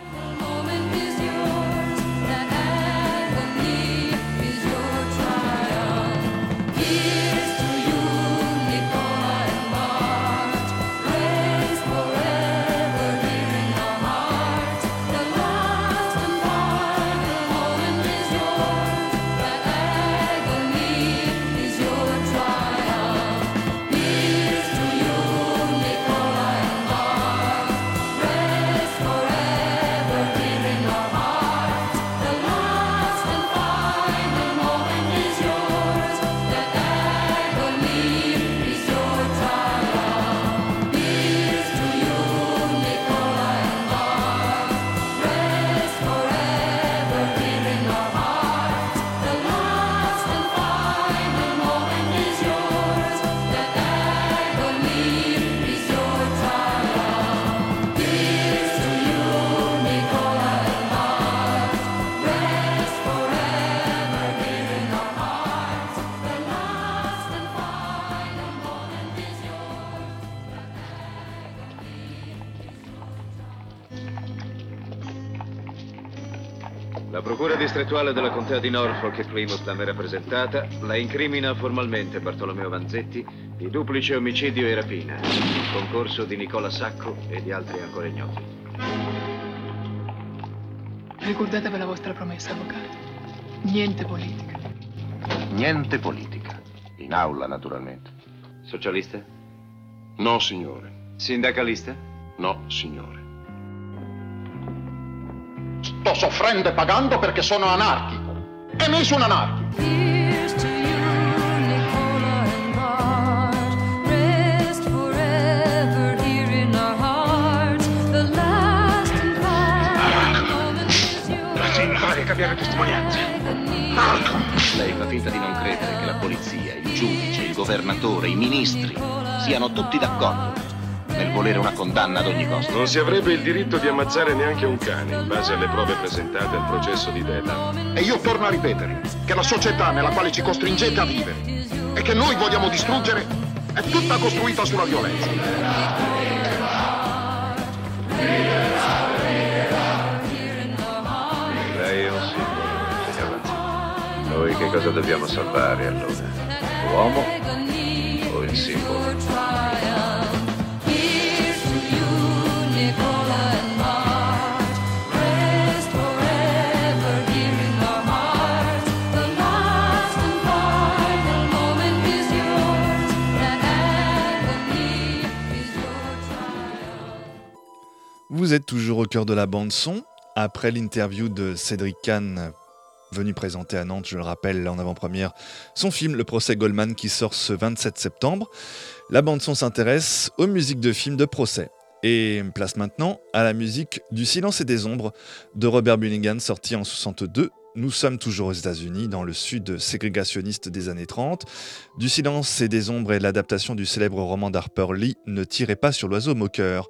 Distrettuale della Contea di Norfolk e Plymouth l'hanno rappresentata, la incrimina formalmente Bartolomeo Vanzetti di duplice omicidio e rapina, in concorso di Nicola Sacco e di altri ancora ignoti. Ricordatevi la vostra promessa, avvocato. Niente politica. Niente politica. In aula, naturalmente. Socialista? No, signore. Sindacalista? No, signore. Sto soffrendo e pagando perché sono anarchico. E mi sono anarchico. Cambiare testimonianza. Lei fa finta di non credere che la polizia, il giudice, il governatore, i ministri siano tutti d'accordo nel volere una condanna ad ogni costo. Non si avrebbe il diritto di ammazzare neanche un cane, in base alle prove presentate al processo di Della. E io torno a ripetere che la società nella quale ci costringete a vivere e che noi vogliamo distruggere è tutta costruita sulla violenza. Lei è un simbolo, signora. Noi che cosa dobbiamo salvare allora? L'uomo o il simbolo? Vous êtes toujours au cœur de la bande son. Après l'interview de Cédric Kahn, venu présenter à Nantes, je le rappelle, en avant-première, son film Le procès Goldman qui sort ce 27 septembre, la bande son s'intéresse aux musiques de films de procès. Et place maintenant à la musique du Silence et des Ombres de Robert Bullingham sorti en 62. Nous sommes toujours aux États-Unis, dans le sud ségrégationniste des années 30. Du Silence et des Ombres est l'adaptation du célèbre roman d'Harper Lee Ne tirez pas sur l'oiseau moqueur.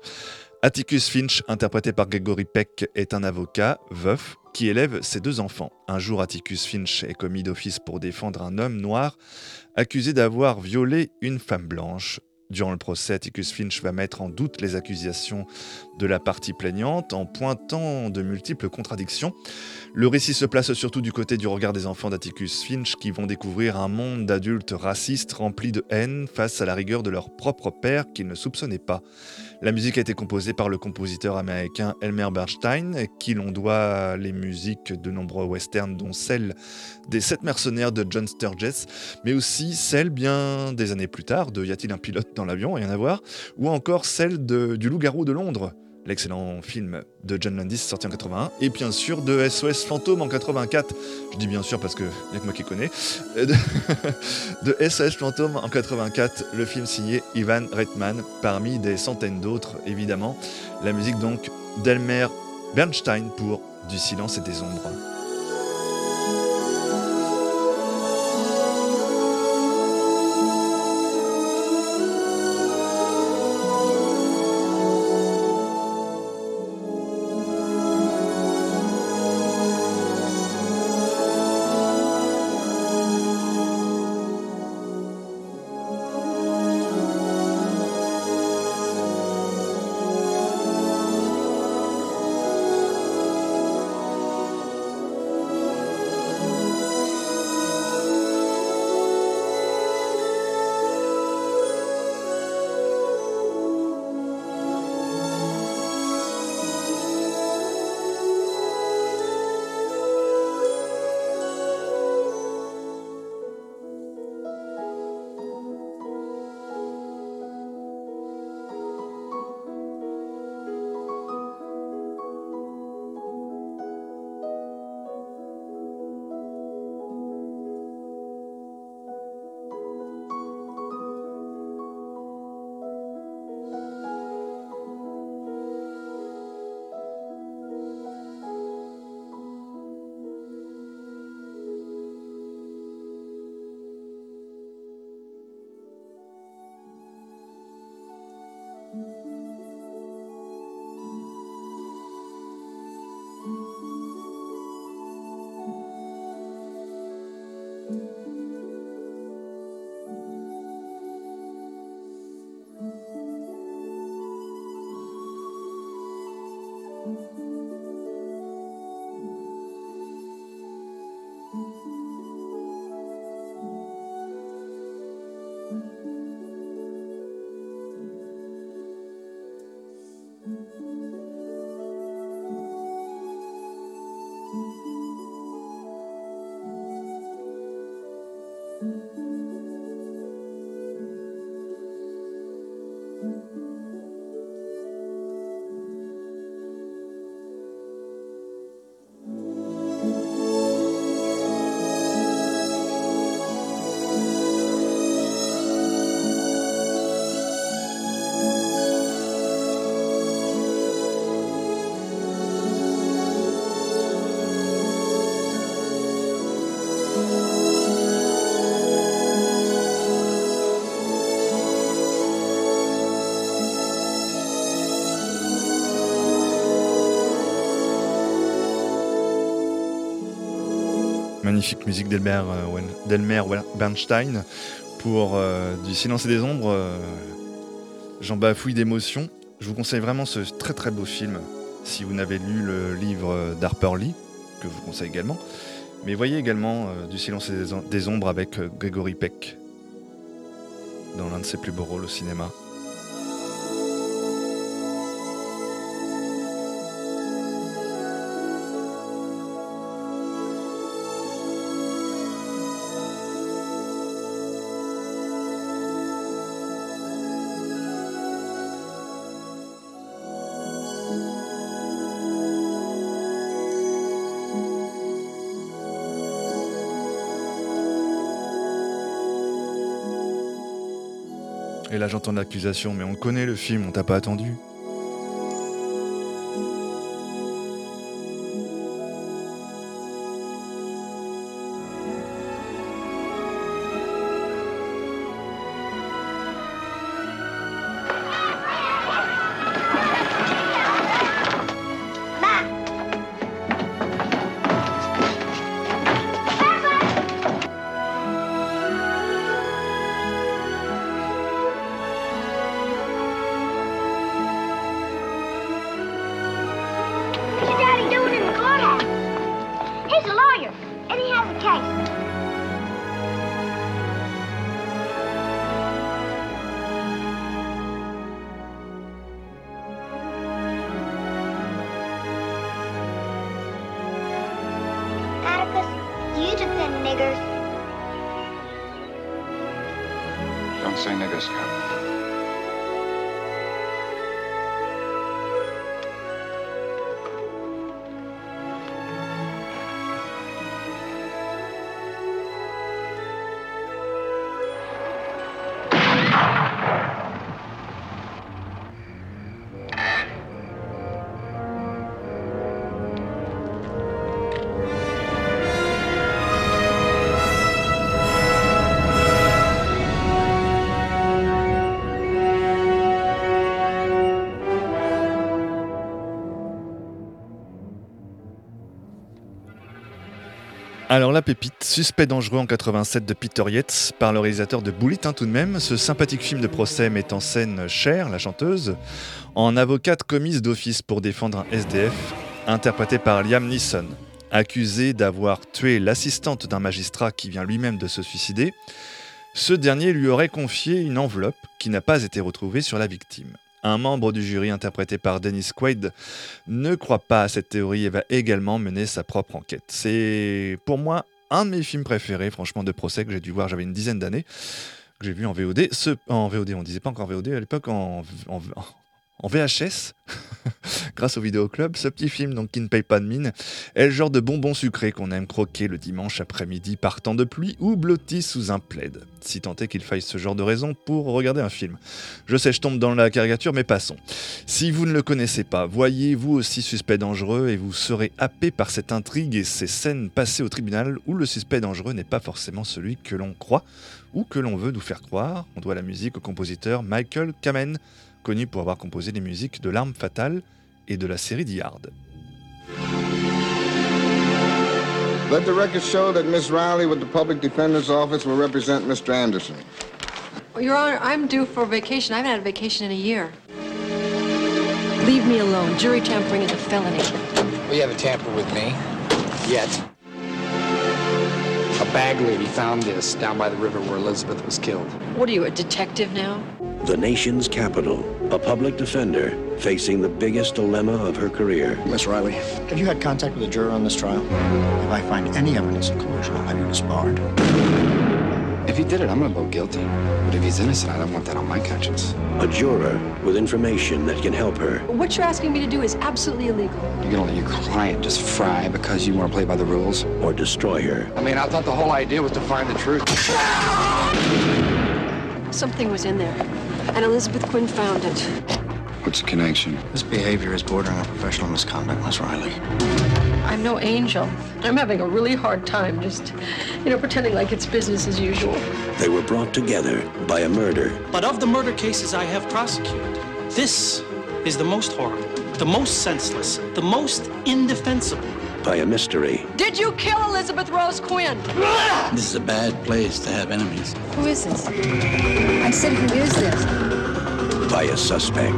Atticus Finch, interprété par Gregory Peck, est un avocat, veuf, qui élève ses deux enfants. Un jour, Atticus Finch est commis d'office pour défendre un homme noir accusé d'avoir violé une femme blanche. Durant le procès, Atticus Finch va mettre en doute les accusations de la partie plaignante en pointant de multiples contradictions. Le récit se place surtout du côté du regard des enfants d'Atticus Finch qui vont découvrir un monde d'adultes racistes remplis de haine face à la rigueur de leur propre père qu'ils ne soupçonnaient pas. La musique a été composée par le compositeur américain Elmer Bernstein, qui l'on doit les musiques de nombreux westerns, dont celle des Sept mercenaires de John Sturges, mais aussi celle bien des années plus tard de Y a-t-il un pilote dans l'avion? Rien à voir, ou encore celle du Loup-garou de Londres, l'excellent film de John Landis sorti en 81, et bien sûr de SOS Fantôme en 84. Je dis bien sûr parce que il que moi qui connais. Euh, De, de SOS Fantôme en 84, le film signé Ivan Reitman, parmi des centaines d'autres évidemment. La musique donc d'Elmer Bernstein pour Du silence et des ombres. Magnifique musique d'Elmer euh, Bernstein pour euh, Du silence et des ombres. euh, J'en bafouille d'émotion. Je vous conseille vraiment ce très très beau film si vous n'avez lu le livre d'Harper Lee, que je vous conseille également. Mais voyez également Du silence et des, des ombres avec Gregory Peck dans l'un de ses plus beaux rôles au cinéma. Et là j'entends l'accusation, mais on connaît le film, on t'a pas attendu. Alors la pépite, Suspect dangereux en 87 de Peter Yates, par le réalisateur de Bullet hein, tout de même, ce sympathique film de procès met en scène Cher, la chanteuse, en avocate commise d'office pour défendre un SDF, interprété par Liam Neeson. Accusé d'avoir tué l'assistante d'un magistrat qui vient lui-même de se suicider, ce dernier lui aurait confié une enveloppe qui n'a pas été retrouvée sur la victime. Un membre du jury interprété par Dennis Quaid ne croit pas à cette théorie et va également mener sa propre enquête. C'est pour moi un de mes films préférés, franchement, de procès que j'ai dû voir, j'avais une dizaine d'années, que j'ai vu en VOD. Ce, en VOD, on disait pas encore VOD à l'époque, en, en, en VHS, grâce au vidéoclub. Ce petit film, donc, qui ne paye pas de mine, est le genre de bonbon sucré qu'on aime croquer le dimanche après-midi par temps de pluie ou blotti sous un plaid. Si tant est qu'il faille ce genre de raison pour regarder un film. Je sais, je tombe dans la caricature, mais passons. Si vous ne le connaissez pas, voyez vous aussi Suspect dangereux et vous serez happé par cette intrigue et ces scènes passées au tribunal où le suspect dangereux n'est pas forcément celui que l'on croit ou que l'on veut nous faire croire. On doit la musique au compositeur Michael Kamen, connu pour avoir composé les musiques de L'Arme Fatale et de la série The Hard. Let the record show that Miss Riley with the Public Defender's Office will represent Mr. Anderson. Your Honor, I'm due for vacation. I haven't had a vacation in a year. Leave me alone. Jury tampering is a felony. You haven't tampered with me? Yet. A bag lady found this down by the river where Elizabeth was killed. What are you, a detective now? The nation's capital, a public defender facing the biggest dilemma of her career. Miss Riley, have you had contact with a juror on this trial? If I find any evidence of collusion, I'll have you disbarred. If he did it, I'm gonna vote guilty. But if he's innocent, I don't want that on my conscience. A juror with information that can help her. What you're asking me to do is absolutely illegal. You're gonna let your client just fry because you want to play by the rules? Or destroy her. I mean, I thought the whole idea was to find the truth. Something was in there, and Elizabeth Quinn found it. What's the connection? This behavior is bordering on professional misconduct, Miss Riley. I'm no angel. I'm having a really hard time just, you know, pretending like it's business as usual. They were brought together by a murder. But of the murder cases I have prosecuted, this is the most horrible, the most senseless, the most indefensible. By a mystery. Did you kill Elizabeth Rose Quinn? This is a bad place to have enemies. Who is this? I said, who is this? by a suspect.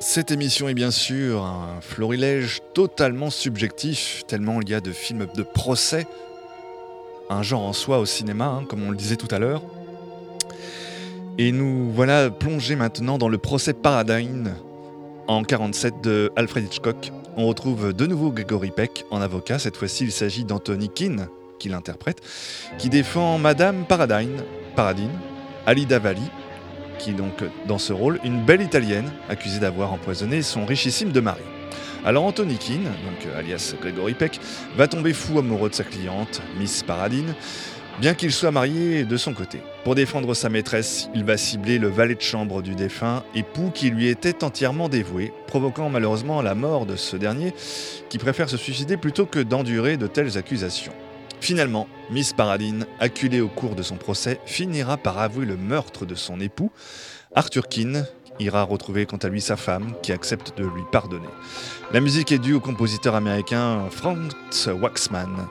Cette émission est bien sûr un florilège totalement subjectif, tellement il y a de films de procès, un genre en soi au cinéma, hein, comme on le disait tout à l'heure. Et nous voilà plongés maintenant dans le procès Paradine en 47 de Alfred Hitchcock. On retrouve de nouveau Gregory Peck en avocat, cette fois-ci il s'agit d'Anthony Keane, qui l'interprète, qui défend Madame Paradine, Paradine, Alida Valli, qui est donc dans ce rôle une belle italienne accusée d'avoir empoisonné son richissime de mari. Alors Anthony Keane, donc alias Gregory Peck, va tomber fou amoureux de sa cliente, Miss Paradine, bien qu'il soit marié de son côté. Pour défendre sa maîtresse, il va cibler le valet de chambre du défunt, époux qui lui était entièrement dévoué, provoquant malheureusement la mort de ce dernier, qui préfère se suicider plutôt que d'endurer de telles accusations. Finalement, Miss Paradine, acculée au cours de son procès, finira par avouer le meurtre de son époux. Arthur Keane ira retrouver quant à lui sa femme, qui accepte de lui pardonner. La musique est due au compositeur américain Franz Waxman.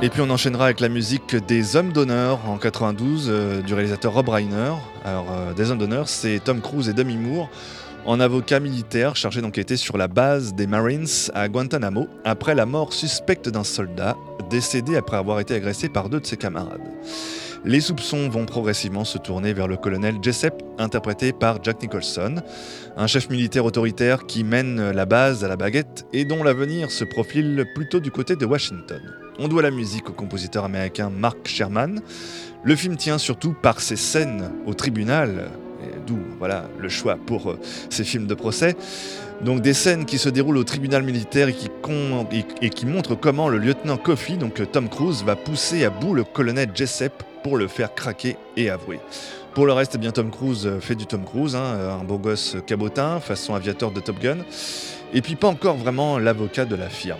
Et puis on enchaînera avec la musique des Hommes d'honneur en 92 euh, du réalisateur Rob Reiner. Alors euh, des Hommes d'honneur, c'est Tom Cruise et Demi Moore en avocat militaire chargé d'enquêter sur la base des Marines à Guantanamo après la mort suspecte d'un soldat décédé après avoir été agressé par deux de ses camarades. Les soupçons vont progressivement se tourner vers le colonel Jessup, interprété par Jack Nicholson, un chef militaire autoritaire qui mène la base à la baguette et dont l'avenir se profile plutôt du côté de Washington. On doit la musique au compositeur américain Mark Sherman. Le film tient surtout par ses scènes au tribunal d'où voilà, le choix pour euh, ces films de procès. Donc des scènes qui se déroulent au tribunal militaire et qui, montrent comment le lieutenant Coffey, donc euh, Tom Cruise, va pousser à bout le colonel Jessup pour le faire craquer et avouer. Pour le reste, eh bien Tom Cruise euh, fait du Tom Cruise, hein, un beau gosse cabotin, façon aviateur de Top Gun, et puis pas encore vraiment l'avocat de la firme.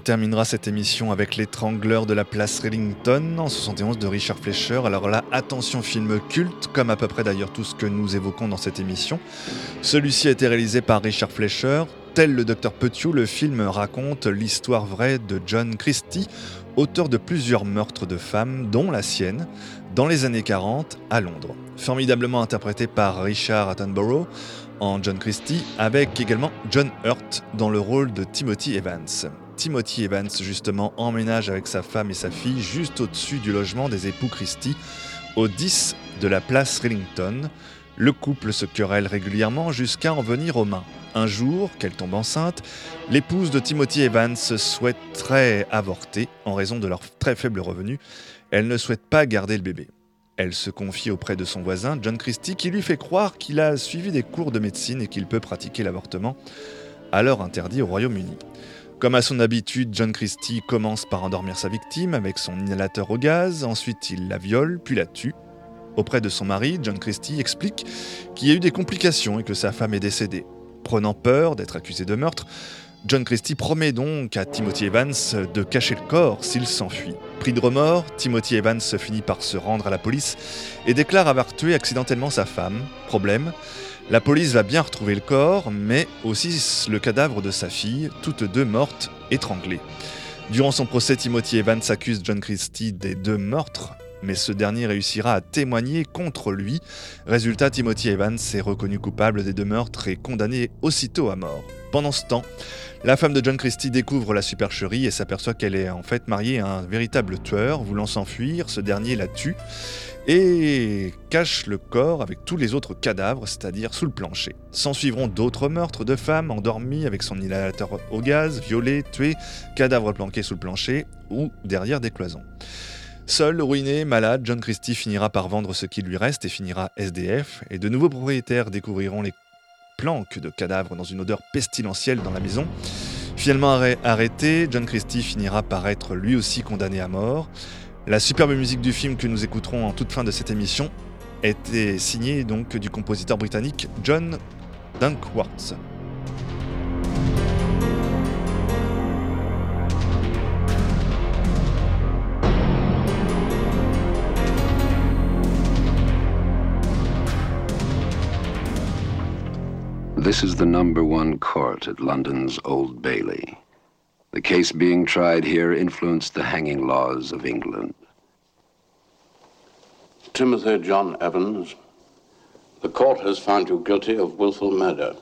On terminera cette émission avec L'étrangleur de la place Rillington en 71 de Richard Fleischer. Alors là, attention film culte, comme à peu près d'ailleurs tout ce que nous évoquons dans cette émission. Celui-ci a été réalisé par Richard Fleischer. Tel le docteur Petiot, le film raconte l'histoire vraie de John Christie, auteur de plusieurs meurtres de femmes, dont la sienne, dans les années 40 à Londres. Formidablement interprété par Richard Attenborough en John Christie, avec également John Hurt dans le rôle de Timothy Evans. Timothy Evans, justement, emménage avec sa femme et sa fille juste au-dessus du logement des époux Christie, au 10 de la place Rillington. Le couple se querelle régulièrement jusqu'à en venir aux mains. Un jour, qu'elle tombe enceinte, l'épouse de Timothy Evans souhaiterait avorter en raison de leurs très faibles revenus. Elle ne souhaite pas garder le bébé. Elle se confie auprès de son voisin, John Christie, qui lui fait croire qu'il a suivi des cours de médecine et qu'il peut pratiquer l'avortement, alors interdit au Royaume-Uni. Comme à son habitude, John Christie commence par endormir sa victime avec son inhalateur au gaz, ensuite il la viole, puis la tue. Auprès de son mari, John Christie explique qu'il y a eu des complications et que sa femme est décédée. Prenant peur d'être accusé de meurtre, John Christie promet donc à Timothy Evans de cacher le corps s'il s'enfuit. Pris de remords, Timothy Evans finit par se rendre à la police et déclare avoir tué accidentellement sa femme. Problème, la police va bien retrouver le corps, mais aussi le cadavre de sa fille, toutes deux mortes, étranglées. Durant son procès, Timothy Evans accuse John Christie des deux meurtres, mais ce dernier réussira à témoigner contre lui. Résultat, Timothy Evans est reconnu coupable des deux meurtres et condamné aussitôt à mort. Pendant ce temps, la femme de John Christie découvre la supercherie et s'aperçoit qu'elle est en fait mariée à un véritable tueur. Voulant s'enfuir, ce dernier la tue et cache le corps avec tous les autres cadavres, c'est-à-dire sous le plancher. S'en suivront d'autres meurtres de femmes endormies avec son inhalateur au gaz, violées, tuées, cadavres planqués sous le plancher ou derrière des cloisons. Seul, ruiné, malade, John Christie finira par vendre ce qui lui reste et finira SDF, et de nouveaux propriétaires découvriront les planques de cadavres dans une odeur pestilentielle dans la maison. Finalement arrêté, John Christie finira par être lui aussi condamné à mort. La superbe musique du film que nous écouterons en toute fin de cette émission était signée donc du compositeur britannique John Dunkworth. This is the number one court at London's Old Bailey. The case being tried here influenced the hanging laws of England. Timothy John Evans, the court has found you guilty of willful murder.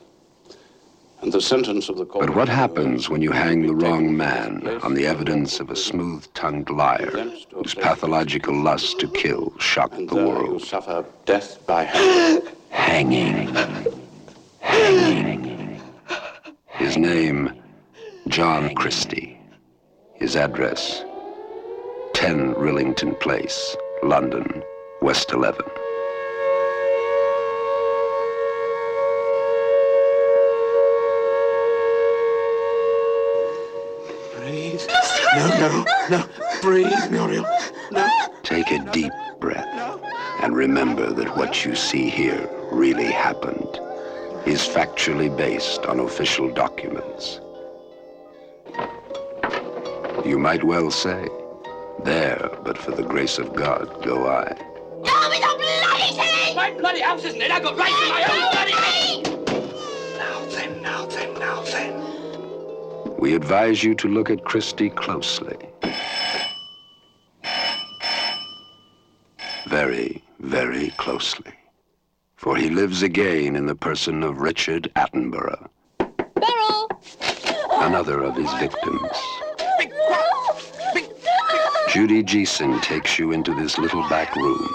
And the sentence of the court. But what happens when you hang the wrong man on the evidence of a smooth tongued liar whose pathological lust to kill shocked the world? You suffer death by hanging. hanging. His name, John Christie. His address, 10 Rillington Place, London, West 11. Breathe. No, no, no. Breathe, Muriel. No. Take a deep breath and remember that what you see here really happened is factually based on official documents. You might well say, there, but for the grace of God, go I. Tell me the bloody thing! My bloody house, isn't it? I've got rights in my own bloody thing! Now then, now then, now then. We advise you to look at Christie closely. Very, very closely for he lives again in the person of Richard Attenborough. Beryl! Another of his victims. Judy Geeson takes you into this little back room,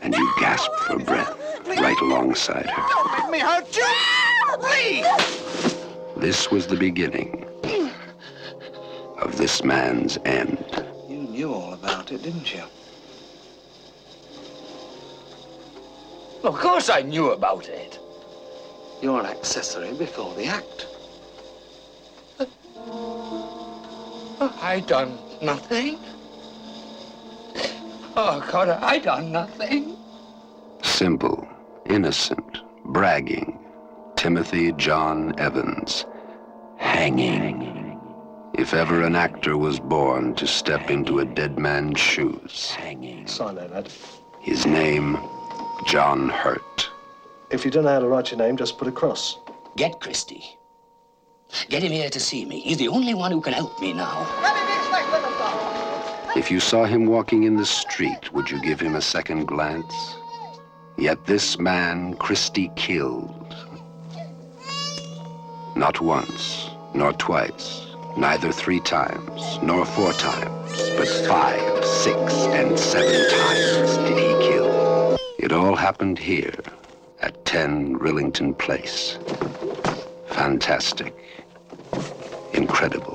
and you gasp for breath right alongside her. Don't make me hurt you! Please! This was the beginning of this man's end. You knew all about it, didn't you? Of course I knew about it. You're an accessory before the act. I done nothing. Oh, God, I done nothing. Simple, innocent, bragging. Timothy John Evans. Hanging. If ever an actor was born to step into a dead man's shoes. Hanging. Sign that, lad. His name, John Hurt. If you don't know how to write your name, just put a cross. Get Christie. Get him here to see me. He's the only one who can help me now. If you saw him walking in the street, would you give him a second glance? Yet this man Christie killed. Not once, nor twice, neither three times, nor four times, but five, six, and seven times did he kill. It all happened here at 10 Rillington Place. Fantastic. Incredible.